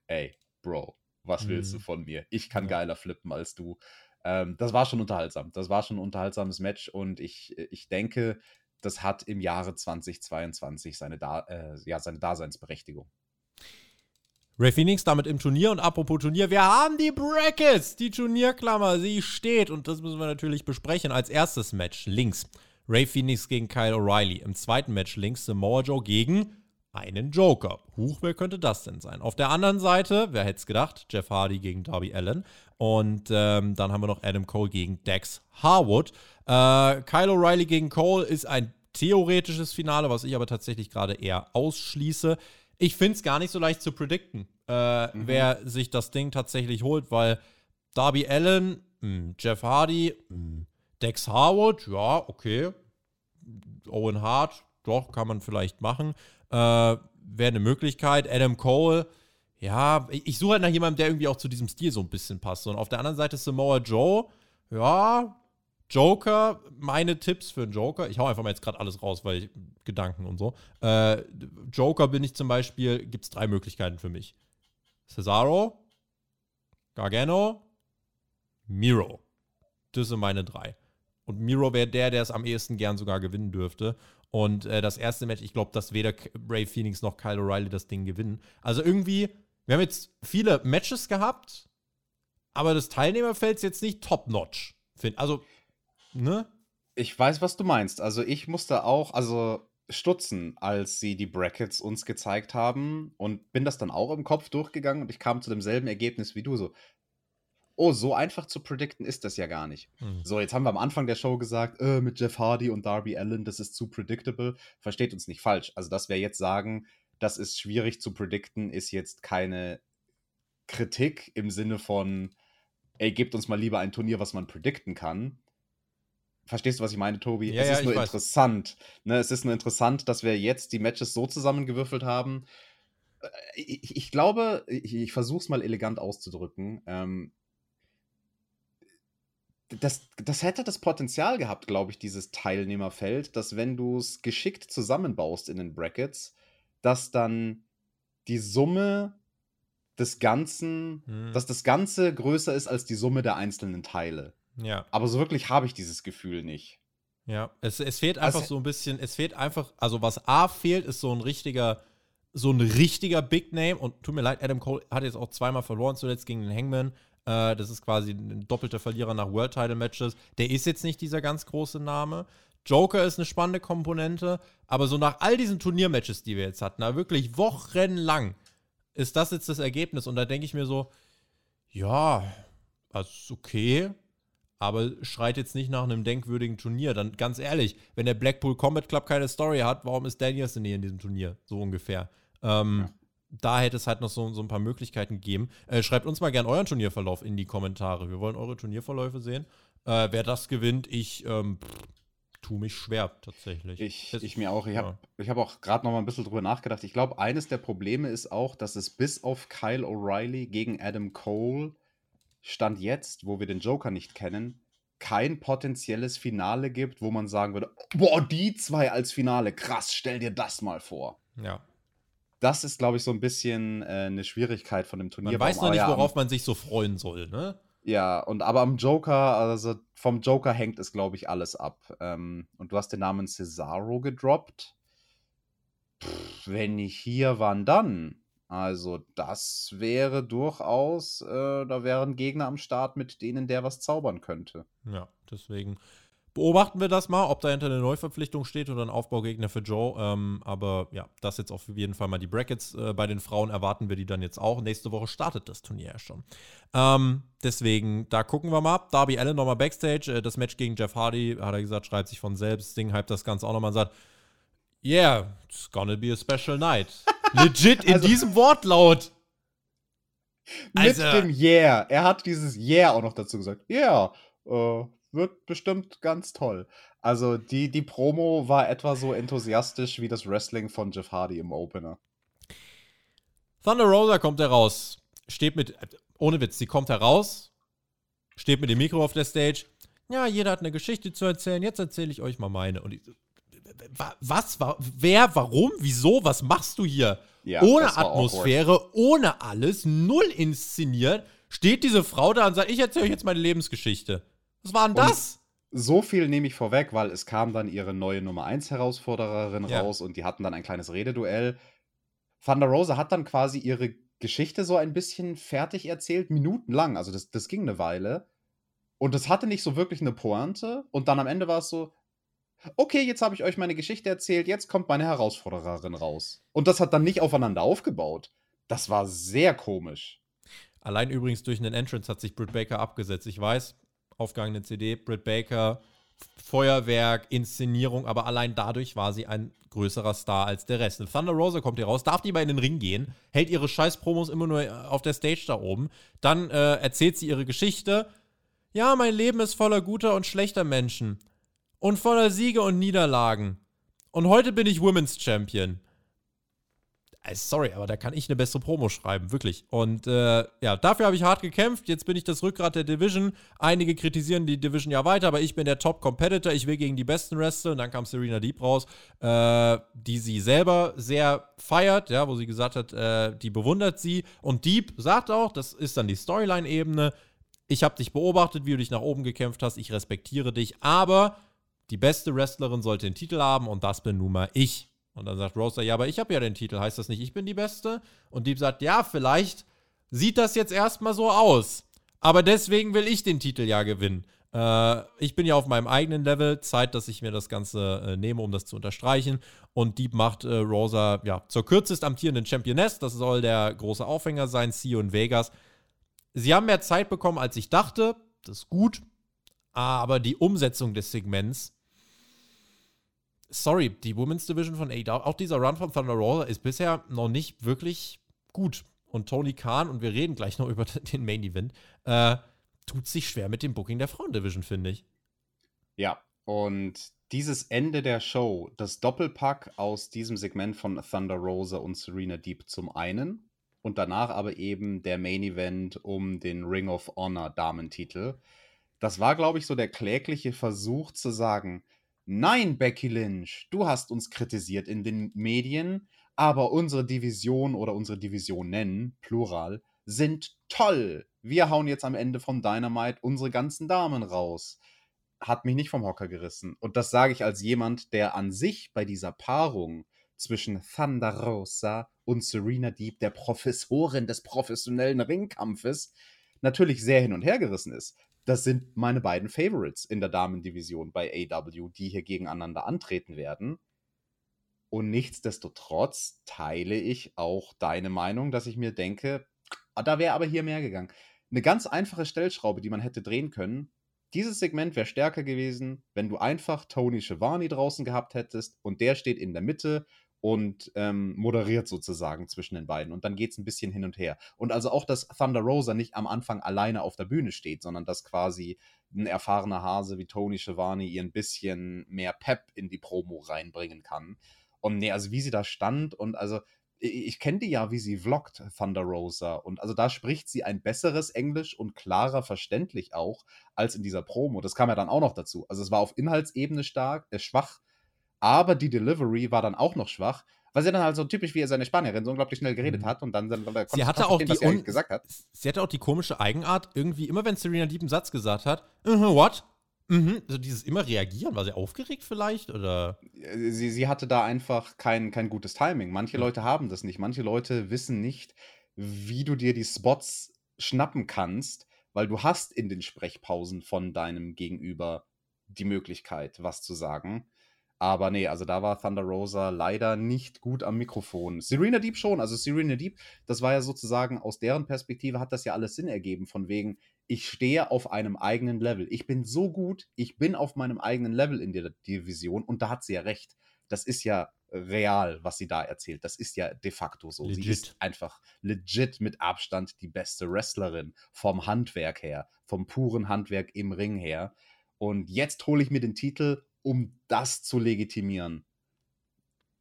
ey, Bro, was willst mhm. du von mir? Ich kann ja. geiler flippen als du. Ähm, das war schon unterhaltsam. Das war schon ein unterhaltsames Match und ich, ich denke, das hat im Jahre 2022 seine, da äh, ja, seine Daseinsberechtigung. Ray Phoenix damit im Turnier und apropos Turnier, wir haben die Brackets, die Turnierklammer, sie steht und das müssen wir natürlich besprechen. Als erstes Match links Ray Phoenix gegen Kyle O'Reilly. Im zweiten Match links Samoa Joe gegen einen Joker. Huch, wer könnte das denn sein? Auf der anderen Seite, wer hätte es gedacht, Jeff Hardy gegen Darby Allen. Und ähm, dann haben wir noch Adam Cole gegen Dex Harwood. Äh, Kyle O'Reilly gegen Cole ist ein theoretisches Finale, was ich aber tatsächlich gerade eher ausschließe ich finde es gar nicht so leicht zu predikten, äh, mhm. wer sich das Ding tatsächlich holt, weil Darby Allen, mh, hm, Jeff Hardy, mh, hm, Dex Harwood, ja, okay. Owen Hart, doch, kann man vielleicht machen. Äh, Wäre eine Möglichkeit. Adam Cole, ja, ich, ich suche halt nach jemandem, der irgendwie auch zu diesem Stil so ein bisschen passt. Und auf der anderen Seite Samoa Joe, ja, Joker, meine Tipps für einen Joker, ich hau einfach mal jetzt gerade alles raus, weil ich Gedanken und so. Äh, Joker bin ich zum Beispiel, gibt es drei Möglichkeiten für mich. Cesaro, Gargano, Miro. Das sind meine drei. Und Miro wäre der, der es am ehesten gern sogar gewinnen dürfte. Und äh, das erste Match, ich glaube, dass weder Ray Phoenix noch Kyle O'Reilly das Ding gewinnen. Also irgendwie, wir haben jetzt viele Matches gehabt, aber das Teilnehmerfeld ist jetzt nicht top-notch. Also, ne? Ich weiß, was du meinst. Also ich musste auch, also stutzen, als sie die Brackets uns gezeigt haben und bin das dann auch im Kopf durchgegangen und ich kam zu demselben Ergebnis wie du. So, oh, so einfach zu predikten ist das ja gar nicht. Hm. So, jetzt haben wir am Anfang der Show gesagt, äh, mit Jeff Hardy und Darby Allen, das ist zu predictable. Versteht uns nicht falsch. Also, dass wir jetzt sagen, das ist schwierig zu predikten, ist jetzt keine Kritik im Sinne von, ey, gebt uns mal lieber ein Turnier, was man predikten kann. Verstehst du, was ich meine, Tobi? Ja, es ja, ist nur interessant. Ne? Es ist nur interessant, dass wir jetzt die Matches so zusammengewürfelt haben. Äh, ich, ich glaube, ich, ich versuche es mal elegant auszudrücken. Ähm, das, das hätte das Potenzial gehabt, glaube ich, dieses Teilnehmerfeld, dass wenn du es geschickt zusammenbaust in den Brackets, dass dann die Summe des Ganzen, hm. dass das Ganze größer ist als die Summe der einzelnen Teile. Ja. Aber so wirklich habe ich dieses Gefühl nicht. Ja, es, es fehlt einfach also, so ein bisschen, es fehlt einfach, also was A fehlt, ist so ein richtiger, so ein richtiger Big Name und tut mir leid, Adam Cole hat jetzt auch zweimal verloren, zuletzt gegen den Hangman. Äh, das ist quasi ein doppelter Verlierer nach World Title Matches. Der ist jetzt nicht dieser ganz große Name. Joker ist eine spannende Komponente, aber so nach all diesen Turniermatches, die wir jetzt hatten, na, wirklich wochenlang, ist das jetzt das Ergebnis. Und da denke ich mir so, ja, also ist okay, aber schreit jetzt nicht nach einem denkwürdigen Turnier. Dann ganz ehrlich, wenn der Blackpool Combat Club keine Story hat, warum ist Danielson hier in diesem Turnier? So ungefähr. Ähm, ja da hätte es halt noch so, so ein paar Möglichkeiten gegeben. Äh, schreibt uns mal gerne euren Turnierverlauf in die Kommentare. Wir wollen eure Turnierverläufe sehen. Äh, wer das gewinnt, ich ähm, tue mich schwer tatsächlich. Ich, ich mir auch. Ich habe ja. hab auch gerade noch mal ein bisschen drüber nachgedacht. Ich glaube, eines der Probleme ist auch, dass es bis auf Kyle O'Reilly gegen Adam Cole Stand jetzt, wo wir den Joker nicht kennen, kein potenzielles Finale gibt, wo man sagen würde, boah, die zwei als Finale, krass, stell dir das mal vor. Ja das ist, glaube ich, so ein bisschen äh, eine Schwierigkeit von dem Turnier. Man weiß noch nicht, worauf man sich so freuen soll, ne? Ja, und aber am Joker, also vom Joker hängt es, glaube ich, alles ab. Ähm, und du hast den Namen Cesaro gedroppt. Pff, wenn nicht hier, wann dann? Also, das wäre durchaus, äh, da wären Gegner am Start, mit denen der was zaubern könnte. Ja, deswegen beobachten wir das mal, ob dahinter eine Neuverpflichtung steht oder ein Aufbaugegner für Joe. Ähm, aber ja, das jetzt auf jeden Fall mal die Brackets. Äh, bei den Frauen erwarten wir die dann jetzt auch. Nächste Woche startet das Turnier ja schon. Ähm, deswegen, da gucken wir mal. Darby Allen nochmal Backstage. Äh, das Match gegen Jeff Hardy, hat er gesagt, schreibt sich von selbst. Ding hype das Ganze auch nochmal und sagt, yeah, it's gonna be a special night. Legit in also, diesem Wortlaut. Mit also, dem Yeah. Er hat dieses Yeah auch noch dazu gesagt. Yeah, uh, wird bestimmt ganz toll. Also die, die Promo war etwa so enthusiastisch wie das Wrestling von Jeff Hardy im Opener. Thunder Rosa kommt heraus, steht mit, ohne Witz, sie kommt heraus, steht mit dem Mikro auf der Stage. Ja, jeder hat eine Geschichte zu erzählen, jetzt erzähle ich euch mal meine. Und ich, was, wer, warum, wieso, was machst du hier? Ja, ohne Atmosphäre, ohne alles, null inszeniert, steht diese Frau da und sagt, ich erzähle euch jetzt meine Lebensgeschichte. Was war denn das? so viel nehme ich vorweg, weil es kam dann ihre neue Nummer 1 Herausfordererin ja. raus und die hatten dann ein kleines Rededuell. Thunder Rosa hat dann quasi ihre Geschichte so ein bisschen fertig erzählt, minutenlang. Also das, das ging eine Weile. Und das hatte nicht so wirklich eine Pointe. Und dann am Ende war es so, okay, jetzt habe ich euch meine Geschichte erzählt, jetzt kommt meine Herausfordererin raus. Und das hat dann nicht aufeinander aufgebaut. Das war sehr komisch. Allein übrigens durch einen Entrance hat sich Britt Baker abgesetzt. Ich weiß, aufgegangene CD, Britt Baker, Feuerwerk, Inszenierung, aber allein dadurch war sie ein größerer Star als der Rest. Und Thunder Rosa kommt hier raus, darf die mal in den Ring gehen, hält ihre Scheiß-Promos immer nur auf der Stage da oben. Dann äh, erzählt sie ihre Geschichte. Ja, mein Leben ist voller guter und schlechter Menschen. Und voller Siege und Niederlagen. Und heute bin ich Women's Champion. äh, sorry, aber da kann ich eine bessere Promo schreiben, wirklich. Und äh, ja, dafür habe ich hart gekämpft. Jetzt bin ich das Rückgrat der Division. Einige kritisieren die Division ja weiter, aber ich bin der Top-Competitor. Ich will gegen die besten Wrestler. Und dann kam Serena Deep raus, äh, die sie selber sehr feiert, ja, wo sie gesagt hat, äh, die bewundert sie. Und Deep sagt auch, das ist dann die Storyline-Ebene. Ich habe dich beobachtet, wie du dich nach oben gekämpft hast. Ich respektiere dich, aber die beste Wrestlerin sollte den Titel haben und das bin nun mal ich. Und dann sagt Rosa, ja, aber ich habe ja den Titel, heißt das nicht, ich bin die Beste? Und Deep sagt, ja, vielleicht sieht das jetzt erstmal so aus. Aber deswegen will ich den Titel ja gewinnen. Äh, ich bin ja auf meinem eigenen Level. Zeit, dass ich mir das Ganze äh, nehme, um das zu unterstreichen. Und Deep macht äh, Rosa ja, zur kürzest amtierenden Championess. Das soll der große Aufhänger sein, Sie und Vegas. Sie haben mehr Zeit bekommen, als ich dachte. Das ist gut. Aber die Umsetzung des Segments sorry, die Women's Division von AEW, auch dieser Run von Thunder Rosa ist bisher noch nicht wirklich gut. Und Tony Khan, und wir reden gleich noch über den Main Event, äh, tut sich schwer mit dem Booking der Frauendivision, finde ich. Ja, und dieses Ende der Show, das Doppelpack aus diesem Segment von Thunder Rosa und Serena Deep zum einen und danach aber eben der Main Event um den Ring of Honor Damentitel. Das war, glaube ich, so der klägliche Versuch zu sagen, Nein, Becky Lynch, du hast uns kritisiert in den Medien, aber unsere Division oder unsere Divisionen, Plural, sind toll. Wir hauen jetzt am Ende von Dynamite unsere ganzen Damen raus. Hat mich nicht vom Hocker gerissen. Und das sage ich als jemand, der an sich bei dieser Paarung zwischen Thunder Rosa und Serena Deep, der Professorin des professionellen Ringkampfes, natürlich sehr hin und her gerissen ist das sind meine beiden Favorites in der Damendivision bei AW, die hier gegeneinander antreten werden. Und nichtsdestotrotz teile ich auch deine Meinung, dass ich mir denke, ah, da wäre aber hier mehr gegangen. Eine ganz einfache Stellschraube, die man hätte drehen können. Dieses Segment wäre stärker gewesen, wenn du einfach Tony Schiavone draußen gehabt hättest und der steht in der Mitte und ähm, moderiert sozusagen zwischen den beiden. Und dann geht es ein bisschen hin und her. Und also auch, dass Thunder Rosa nicht am Anfang alleine auf der Bühne steht, sondern dass quasi ein erfahrener Hase wie Tony Schiavone ihr ein bisschen mehr Pep in die Promo reinbringen kann. Und nee, also wie sie da stand und also ich, kenne die ja, wie sie vloggt, Thunder Rosa. Und also da spricht sie ein besseres Englisch und klarer verständlich auch als in dieser Promo. Das kam ja dann auch noch dazu. Also es war auf Inhaltsebene stark, äh, schwach, aber die Delivery war dann auch noch schwach, weil sie dann halt so typisch wie er seine Spanierin so unglaublich schnell geredet mhm. hat und dann, dann, dann sie hatte auch die sie, gesagt hat. sie hatte auch die komische Eigenart, irgendwie immer wenn Serena Deep einen Satz gesagt hat, uh -huh, what? Mhm, so dieses immer reagieren, war sie aufgeregt vielleicht oder? Sie, sie hatte da einfach kein, kein gutes Timing. Manche mhm. Leute haben das nicht. Manche Leute wissen nicht, wie du dir die Spots schnappen kannst, weil du hast in den Sprechpausen von deinem Gegenüber die Möglichkeit, was zu sagen. Aber nee, also da war Thunder Rosa leider nicht gut am Mikrofon. Serena Deep schon. Also Serena Deep, das war ja sozusagen aus deren Perspektive hat das ja alles Sinn ergeben, von wegen, ich stehe auf einem eigenen Level. Ich bin so gut, ich bin auf meinem eigenen Level in der Division und da hat sie ja recht. Das ist ja real, was sie da erzählt. Das ist ja de facto so. Legit. Sie ist einfach legit mit Abstand die beste Wrestlerin vom Handwerk her, vom puren Handwerk im Ring her. Und jetzt hole ich mir den Titel um das zu legitimieren.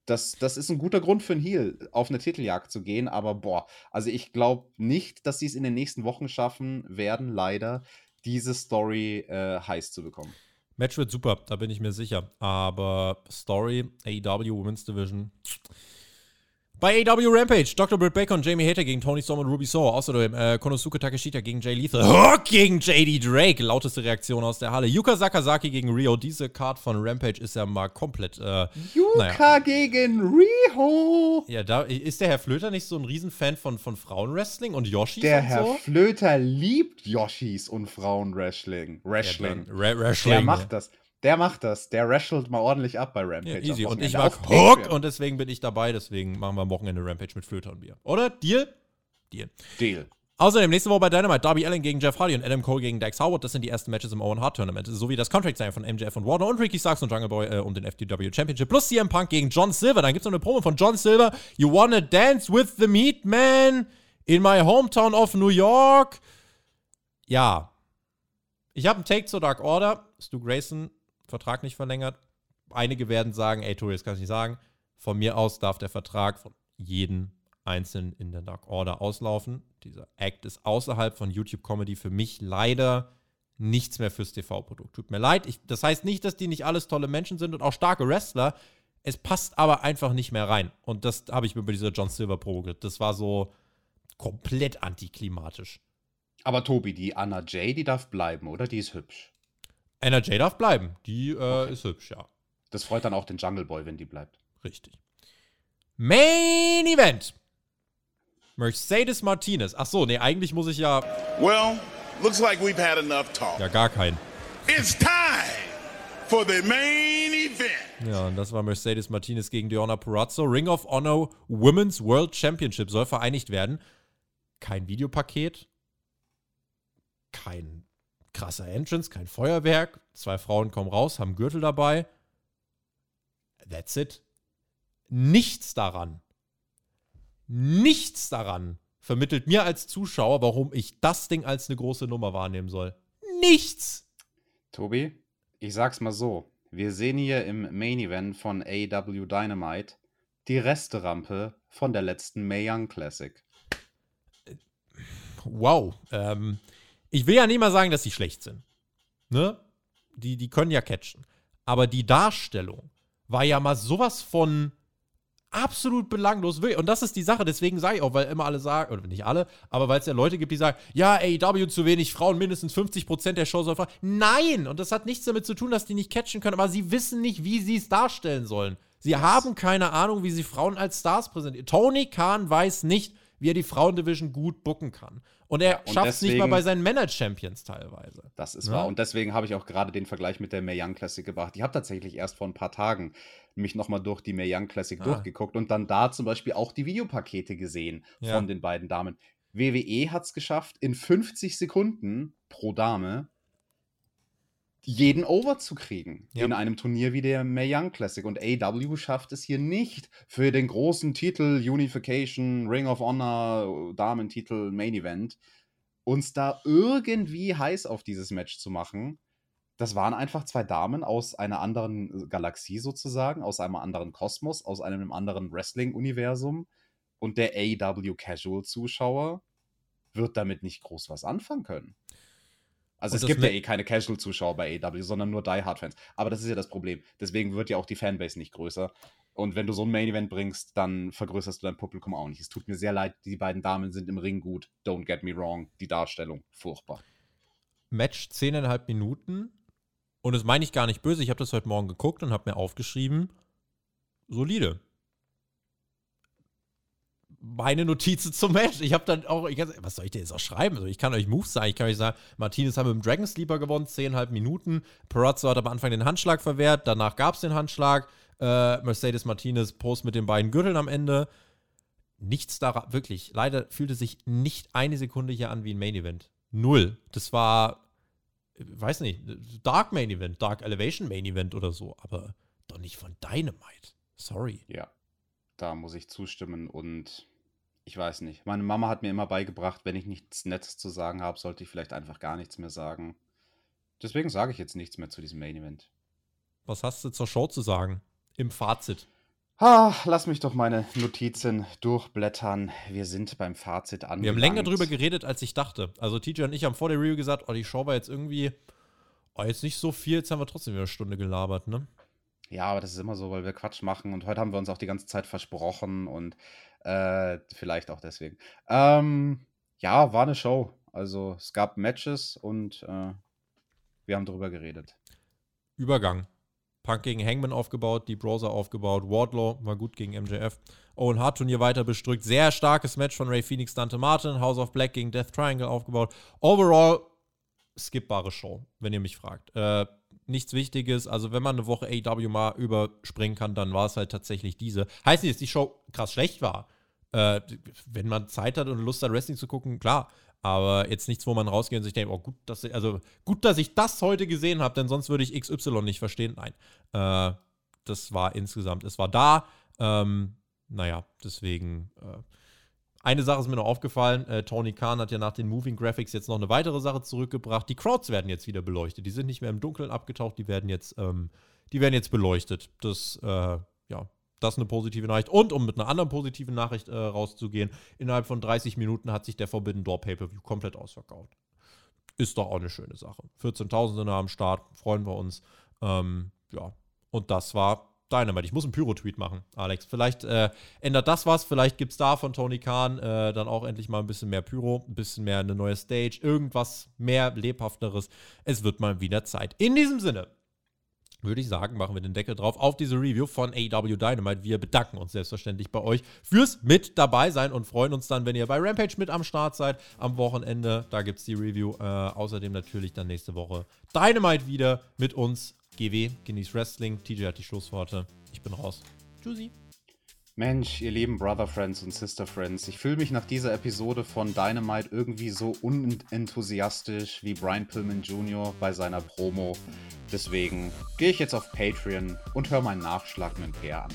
Das, das ist ein guter Grund für einen Heal, auf eine Titeljagd zu gehen, aber boah, also ich glaube nicht, dass sie es in den nächsten Wochen schaffen werden, leider, diese Story äh, heiß zu bekommen. Match wird super, da bin ich mir sicher. Aber Story, AEW Women's Division, bei AW Rampage, Dr. Britt Baker und Jamie Hater gegen Tony Storm und Ruby Soho. Außerdem äh, Konosuke Takeshita gegen Jay Lethal. Hook gegen JD Drake. Lauteste Reaktion aus der Halle. Yuka Sakazaki gegen Rio. Diese Card von Rampage ist ja mal komplett. Äh, Yuka naja. gegen Rio. Ja, da ist der Herr Flöter nicht so ein Riesenfan von, von Frauenwrestling und Yoshis Der und Herr so? Flöter liebt Yoshis und Frauenwrestling. Wrestling. Ja, Wrestling. Der macht das. Der macht das. Der wrestelt mal ordentlich ab bei Rampage. Ja, easy. Und ich mag Hook und deswegen bin ich dabei. Deswegen machen wir am Wochenende Rampage mit Flöter und Bier. Oder? Deal? Deal. Deal. Außerdem nächste Woche bei Dynamite Darby Allen gegen Jeff Hardy und Adam Cole gegen Dax Howard. Das sind die ersten Matches im Owen Hart Tournament. Sowie das Contract sein von MJF und Warner und Ricky Starks und Jungle Boy äh, um den FTW Championship. Plus CM Punk gegen John Silver. Dann gibt es noch eine Promo von John Silver. You wanna dance with the meat man in my hometown of New York? Ja. Ich habe einen Take zur Dark Order. Stu Grayson Vertrag nicht verlängert. Einige werden sagen, ey, Tobi, das kann ich nicht sagen. Von mir aus darf der Vertrag von jeden einzeln in der Dark Order auslaufen. Dieser Act ist außerhalb von YouTube Comedy für mich leider nichts mehr fürs TV-Produkt. Tut mir leid. Ich, das heißt nicht, dass die nicht alles tolle Menschen sind und auch starke Wrestler. Es passt aber einfach nicht mehr rein. Und das habe ich mir bei dieser John Silver Probe Das war so komplett antiklimatisch. Aber Tobi, die Anna J, die darf bleiben, oder? Die ist hübsch. Anna J darf bleiben. Die äh, okay. ist hübsch, ja. Das freut dann auch den Jungle Boy, wenn die bleibt. Richtig. Main Event. Mercedes Martinez. Ach so, nee, eigentlich muss ich ja. Well, looks like we've had enough talk. Ja, gar keinen. It's time for the main event. Ja, und das war Mercedes Martinez gegen Diona Purazzo. Ring of Honor Women's World Championship soll vereinigt werden. Kein Videopaket, kein krasser Entrance, kein Feuerwerk. Zwei Frauen kommen raus, haben Gürtel dabei. That's it. Nichts daran nichts daran vermittelt mir als Zuschauer, warum ich das Ding als eine große Nummer wahrnehmen soll. Nichts! Tobi, ich sag's mal so. Wir sehen hier im Main Event von AW Dynamite die Resterampe von der letzten Mae Young Classic. Wow. Ähm, ich will ja nicht mal sagen, dass sie schlecht sind. Ne? Die, die können ja catchen. Aber die Darstellung war ja mal sowas von absolut belanglos. Und das ist die Sache, deswegen sage ich auch, weil immer alle sagen, oder nicht alle, aber weil es ja Leute gibt, die sagen, ja, AEW zu wenig Frauen, mindestens 50% der Show soll Frauen. Nein! Und das hat nichts damit zu tun, dass die nicht catchen können, aber sie wissen nicht, wie sie es darstellen sollen. Sie yes. haben keine Ahnung, wie sie Frauen als Stars präsentieren. Tony Khan weiß nicht, wie er die Frauendivision gut bucken kann. Und er ja, schafft es nicht mal bei seinen Männer-Champions teilweise. Das ist ja? wahr. Und deswegen habe ich auch gerade den Vergleich mit der Mae Young Classic gebracht. Ich habe tatsächlich erst vor ein paar Tagen mich nochmal durch die Mae Young Classic ah. durchgeguckt und dann da zum Beispiel auch die Videopakete gesehen ja. von den beiden Damen. WWE hat es geschafft, in 50 Sekunden pro Dame jeden Over zu kriegen ja. in einem Turnier wie der Mae Young Classic. Und AW schafft es hier nicht für den großen Titel Unification, Ring of Honor, Damentitel, Main Event, uns da irgendwie heiß auf dieses Match zu machen das waren einfach zwei Damen aus einer anderen äh, Galaxie sozusagen, aus einem anderen Kosmos, aus einem anderen Wrestling-Universum. Und der AEW Casual-Zuschauer wird damit nicht groß was anfangen können. Also und es gibt ja eh keine Casual-Zuschauer bei AEW, sondern nur Die-Hard-Fans. Aber das ist ja das Problem. Deswegen wird ja auch die Fanbase nicht größer. Und wenn du so ein Main-Event bringst, dann vergrößerst du dein Publikum auch nicht. Es tut mir sehr leid, die beiden Damen sind im Ring gut. Don't get me wrong. Die Darstellung, furchtbar. Match 10,5 Minuten. Und das meine ich gar nicht böse. Ich habe das heute Morgen geguckt und habe mir aufgeschrieben, solide. Meine Notizen zum Match. Ich habe dann auch, ich, was soll ich denn jetzt auch schreiben? Also ich kann euch Moves sagen. Ich kann euch sagen, Martinez haben mit dem Dragon Sleeper gewonnen, 10,5 Minuten. Perazzo hat am Anfang den Handschlag verwehrt, danach gab es den Handschlag. Äh, Mercedes Martinez Post mit den beiden Gürteln am Ende. Nichts daran, wirklich. Leider fühlte sich nicht eine Sekunde hier an wie ein Main Event. Null. Das war weiß nicht, Dark Main Event, Dark Elevation Main Event oder so, aber doch nicht von Dynamite. Sorry. Ja, da muss ich zustimmen und ich weiß nicht. Meine Mama hat mir immer beigebracht, wenn ich nichts Nettes zu sagen habe, sollte ich vielleicht einfach gar nichts mehr sagen. Deswegen sage ich jetzt nichts mehr zu diesem Main Event. Was hast du zur Show zu sagen? Im Fazit. Ah, lass mich doch meine Notizen durchblättern. Wir sind beim Fazit angelangt. Wir haben länger drüber geredet, als ich dachte. Also TJ und ich haben vor der Review gesagt, oh, die Show war jetzt irgendwie, oh, jetzt nicht so viel, jetzt haben wir trotzdem wieder eine Stunde gelabert, ne? Ja, aber das ist immer so, weil wir Quatsch machen und heute haben wir uns auch die ganze Zeit versprochen und äh, vielleicht auch deswegen. Ähm, ja, war eine Show. Also es gab Matches und äh, wir haben drüber geredet. Übergang. Punk gegen Hangman aufgebaut, die Browser aufgebaut, Wardlaw war gut gegen MJF. Owen Hart Turnier weiter bestrückt. Sehr starkes Match von Ray Phoenix, Dante Martin, House of Black gegen Death Triangle aufgebaut. Overall skippbare Show, wenn ihr mich fragt. Äh, nichts Wichtiges. Also, wenn man eine Woche AEW mal überspringen kann, dann war es halt tatsächlich diese. Heißt nicht, dass die Show krass schlecht war. Äh, wenn man Zeit hat und Lust hat, Wrestling zu gucken, klar. Aber jetzt nichts, wo man rausgeht und sich denkt, oh, gut, dass ich, also gut, dass ich das heute gesehen habe, denn sonst würde ich XY nicht verstehen. Nein. Äh, das war insgesamt, es war da. Ähm, naja, deswegen. Äh, eine Sache ist mir noch aufgefallen. Äh, Tony Khan hat ja nach den Moving Graphics jetzt noch eine weitere Sache zurückgebracht. Die Crowds werden jetzt wieder beleuchtet. Die sind nicht mehr im Dunkeln abgetaucht, die werden jetzt, ähm, die werden jetzt beleuchtet. Das, äh, ja, Das ist eine positive Nachricht. Und um mit einer anderen positiven Nachricht äh, rauszugehen, innerhalb von 30 Minuten hat sich der Forbidden Door Pay-Per-View komplett ausverkauft. Ist doch auch eine schöne Sache. 14.000 sind am Start, freuen wir uns. Ähm, ja, und das war Dynamite. Ich muss einen Pyro-Tweet machen, Alex. Vielleicht äh, ändert das was. Vielleicht gibt es da von Tony Khan äh, dann auch endlich mal ein bisschen mehr Pyro, ein bisschen mehr eine neue Stage, irgendwas mehr lebhafteres. Es wird mal wieder Zeit. In diesem Sinne würde ich sagen, machen wir den Deckel drauf auf diese Review von AW Dynamite. Wir bedanken uns selbstverständlich bei euch fürs mit dabei sein und freuen uns dann, wenn ihr bei Rampage mit am Start seid am Wochenende. Da gibt es die Review. Äh, außerdem natürlich dann nächste Woche Dynamite wieder mit uns GW, genieß Wrestling. TJ hat die Schlussworte. Ich bin raus. Tschüssi. Mensch, ihr lieben Brother Friends und Sister Friends, ich fühle mich nach dieser Episode von Dynamite irgendwie so unenthusiastisch wie Brian Pillman Jr. bei seiner Promo. Deswegen gehe ich jetzt auf Patreon und höre meinen Nachschlag mit Per an.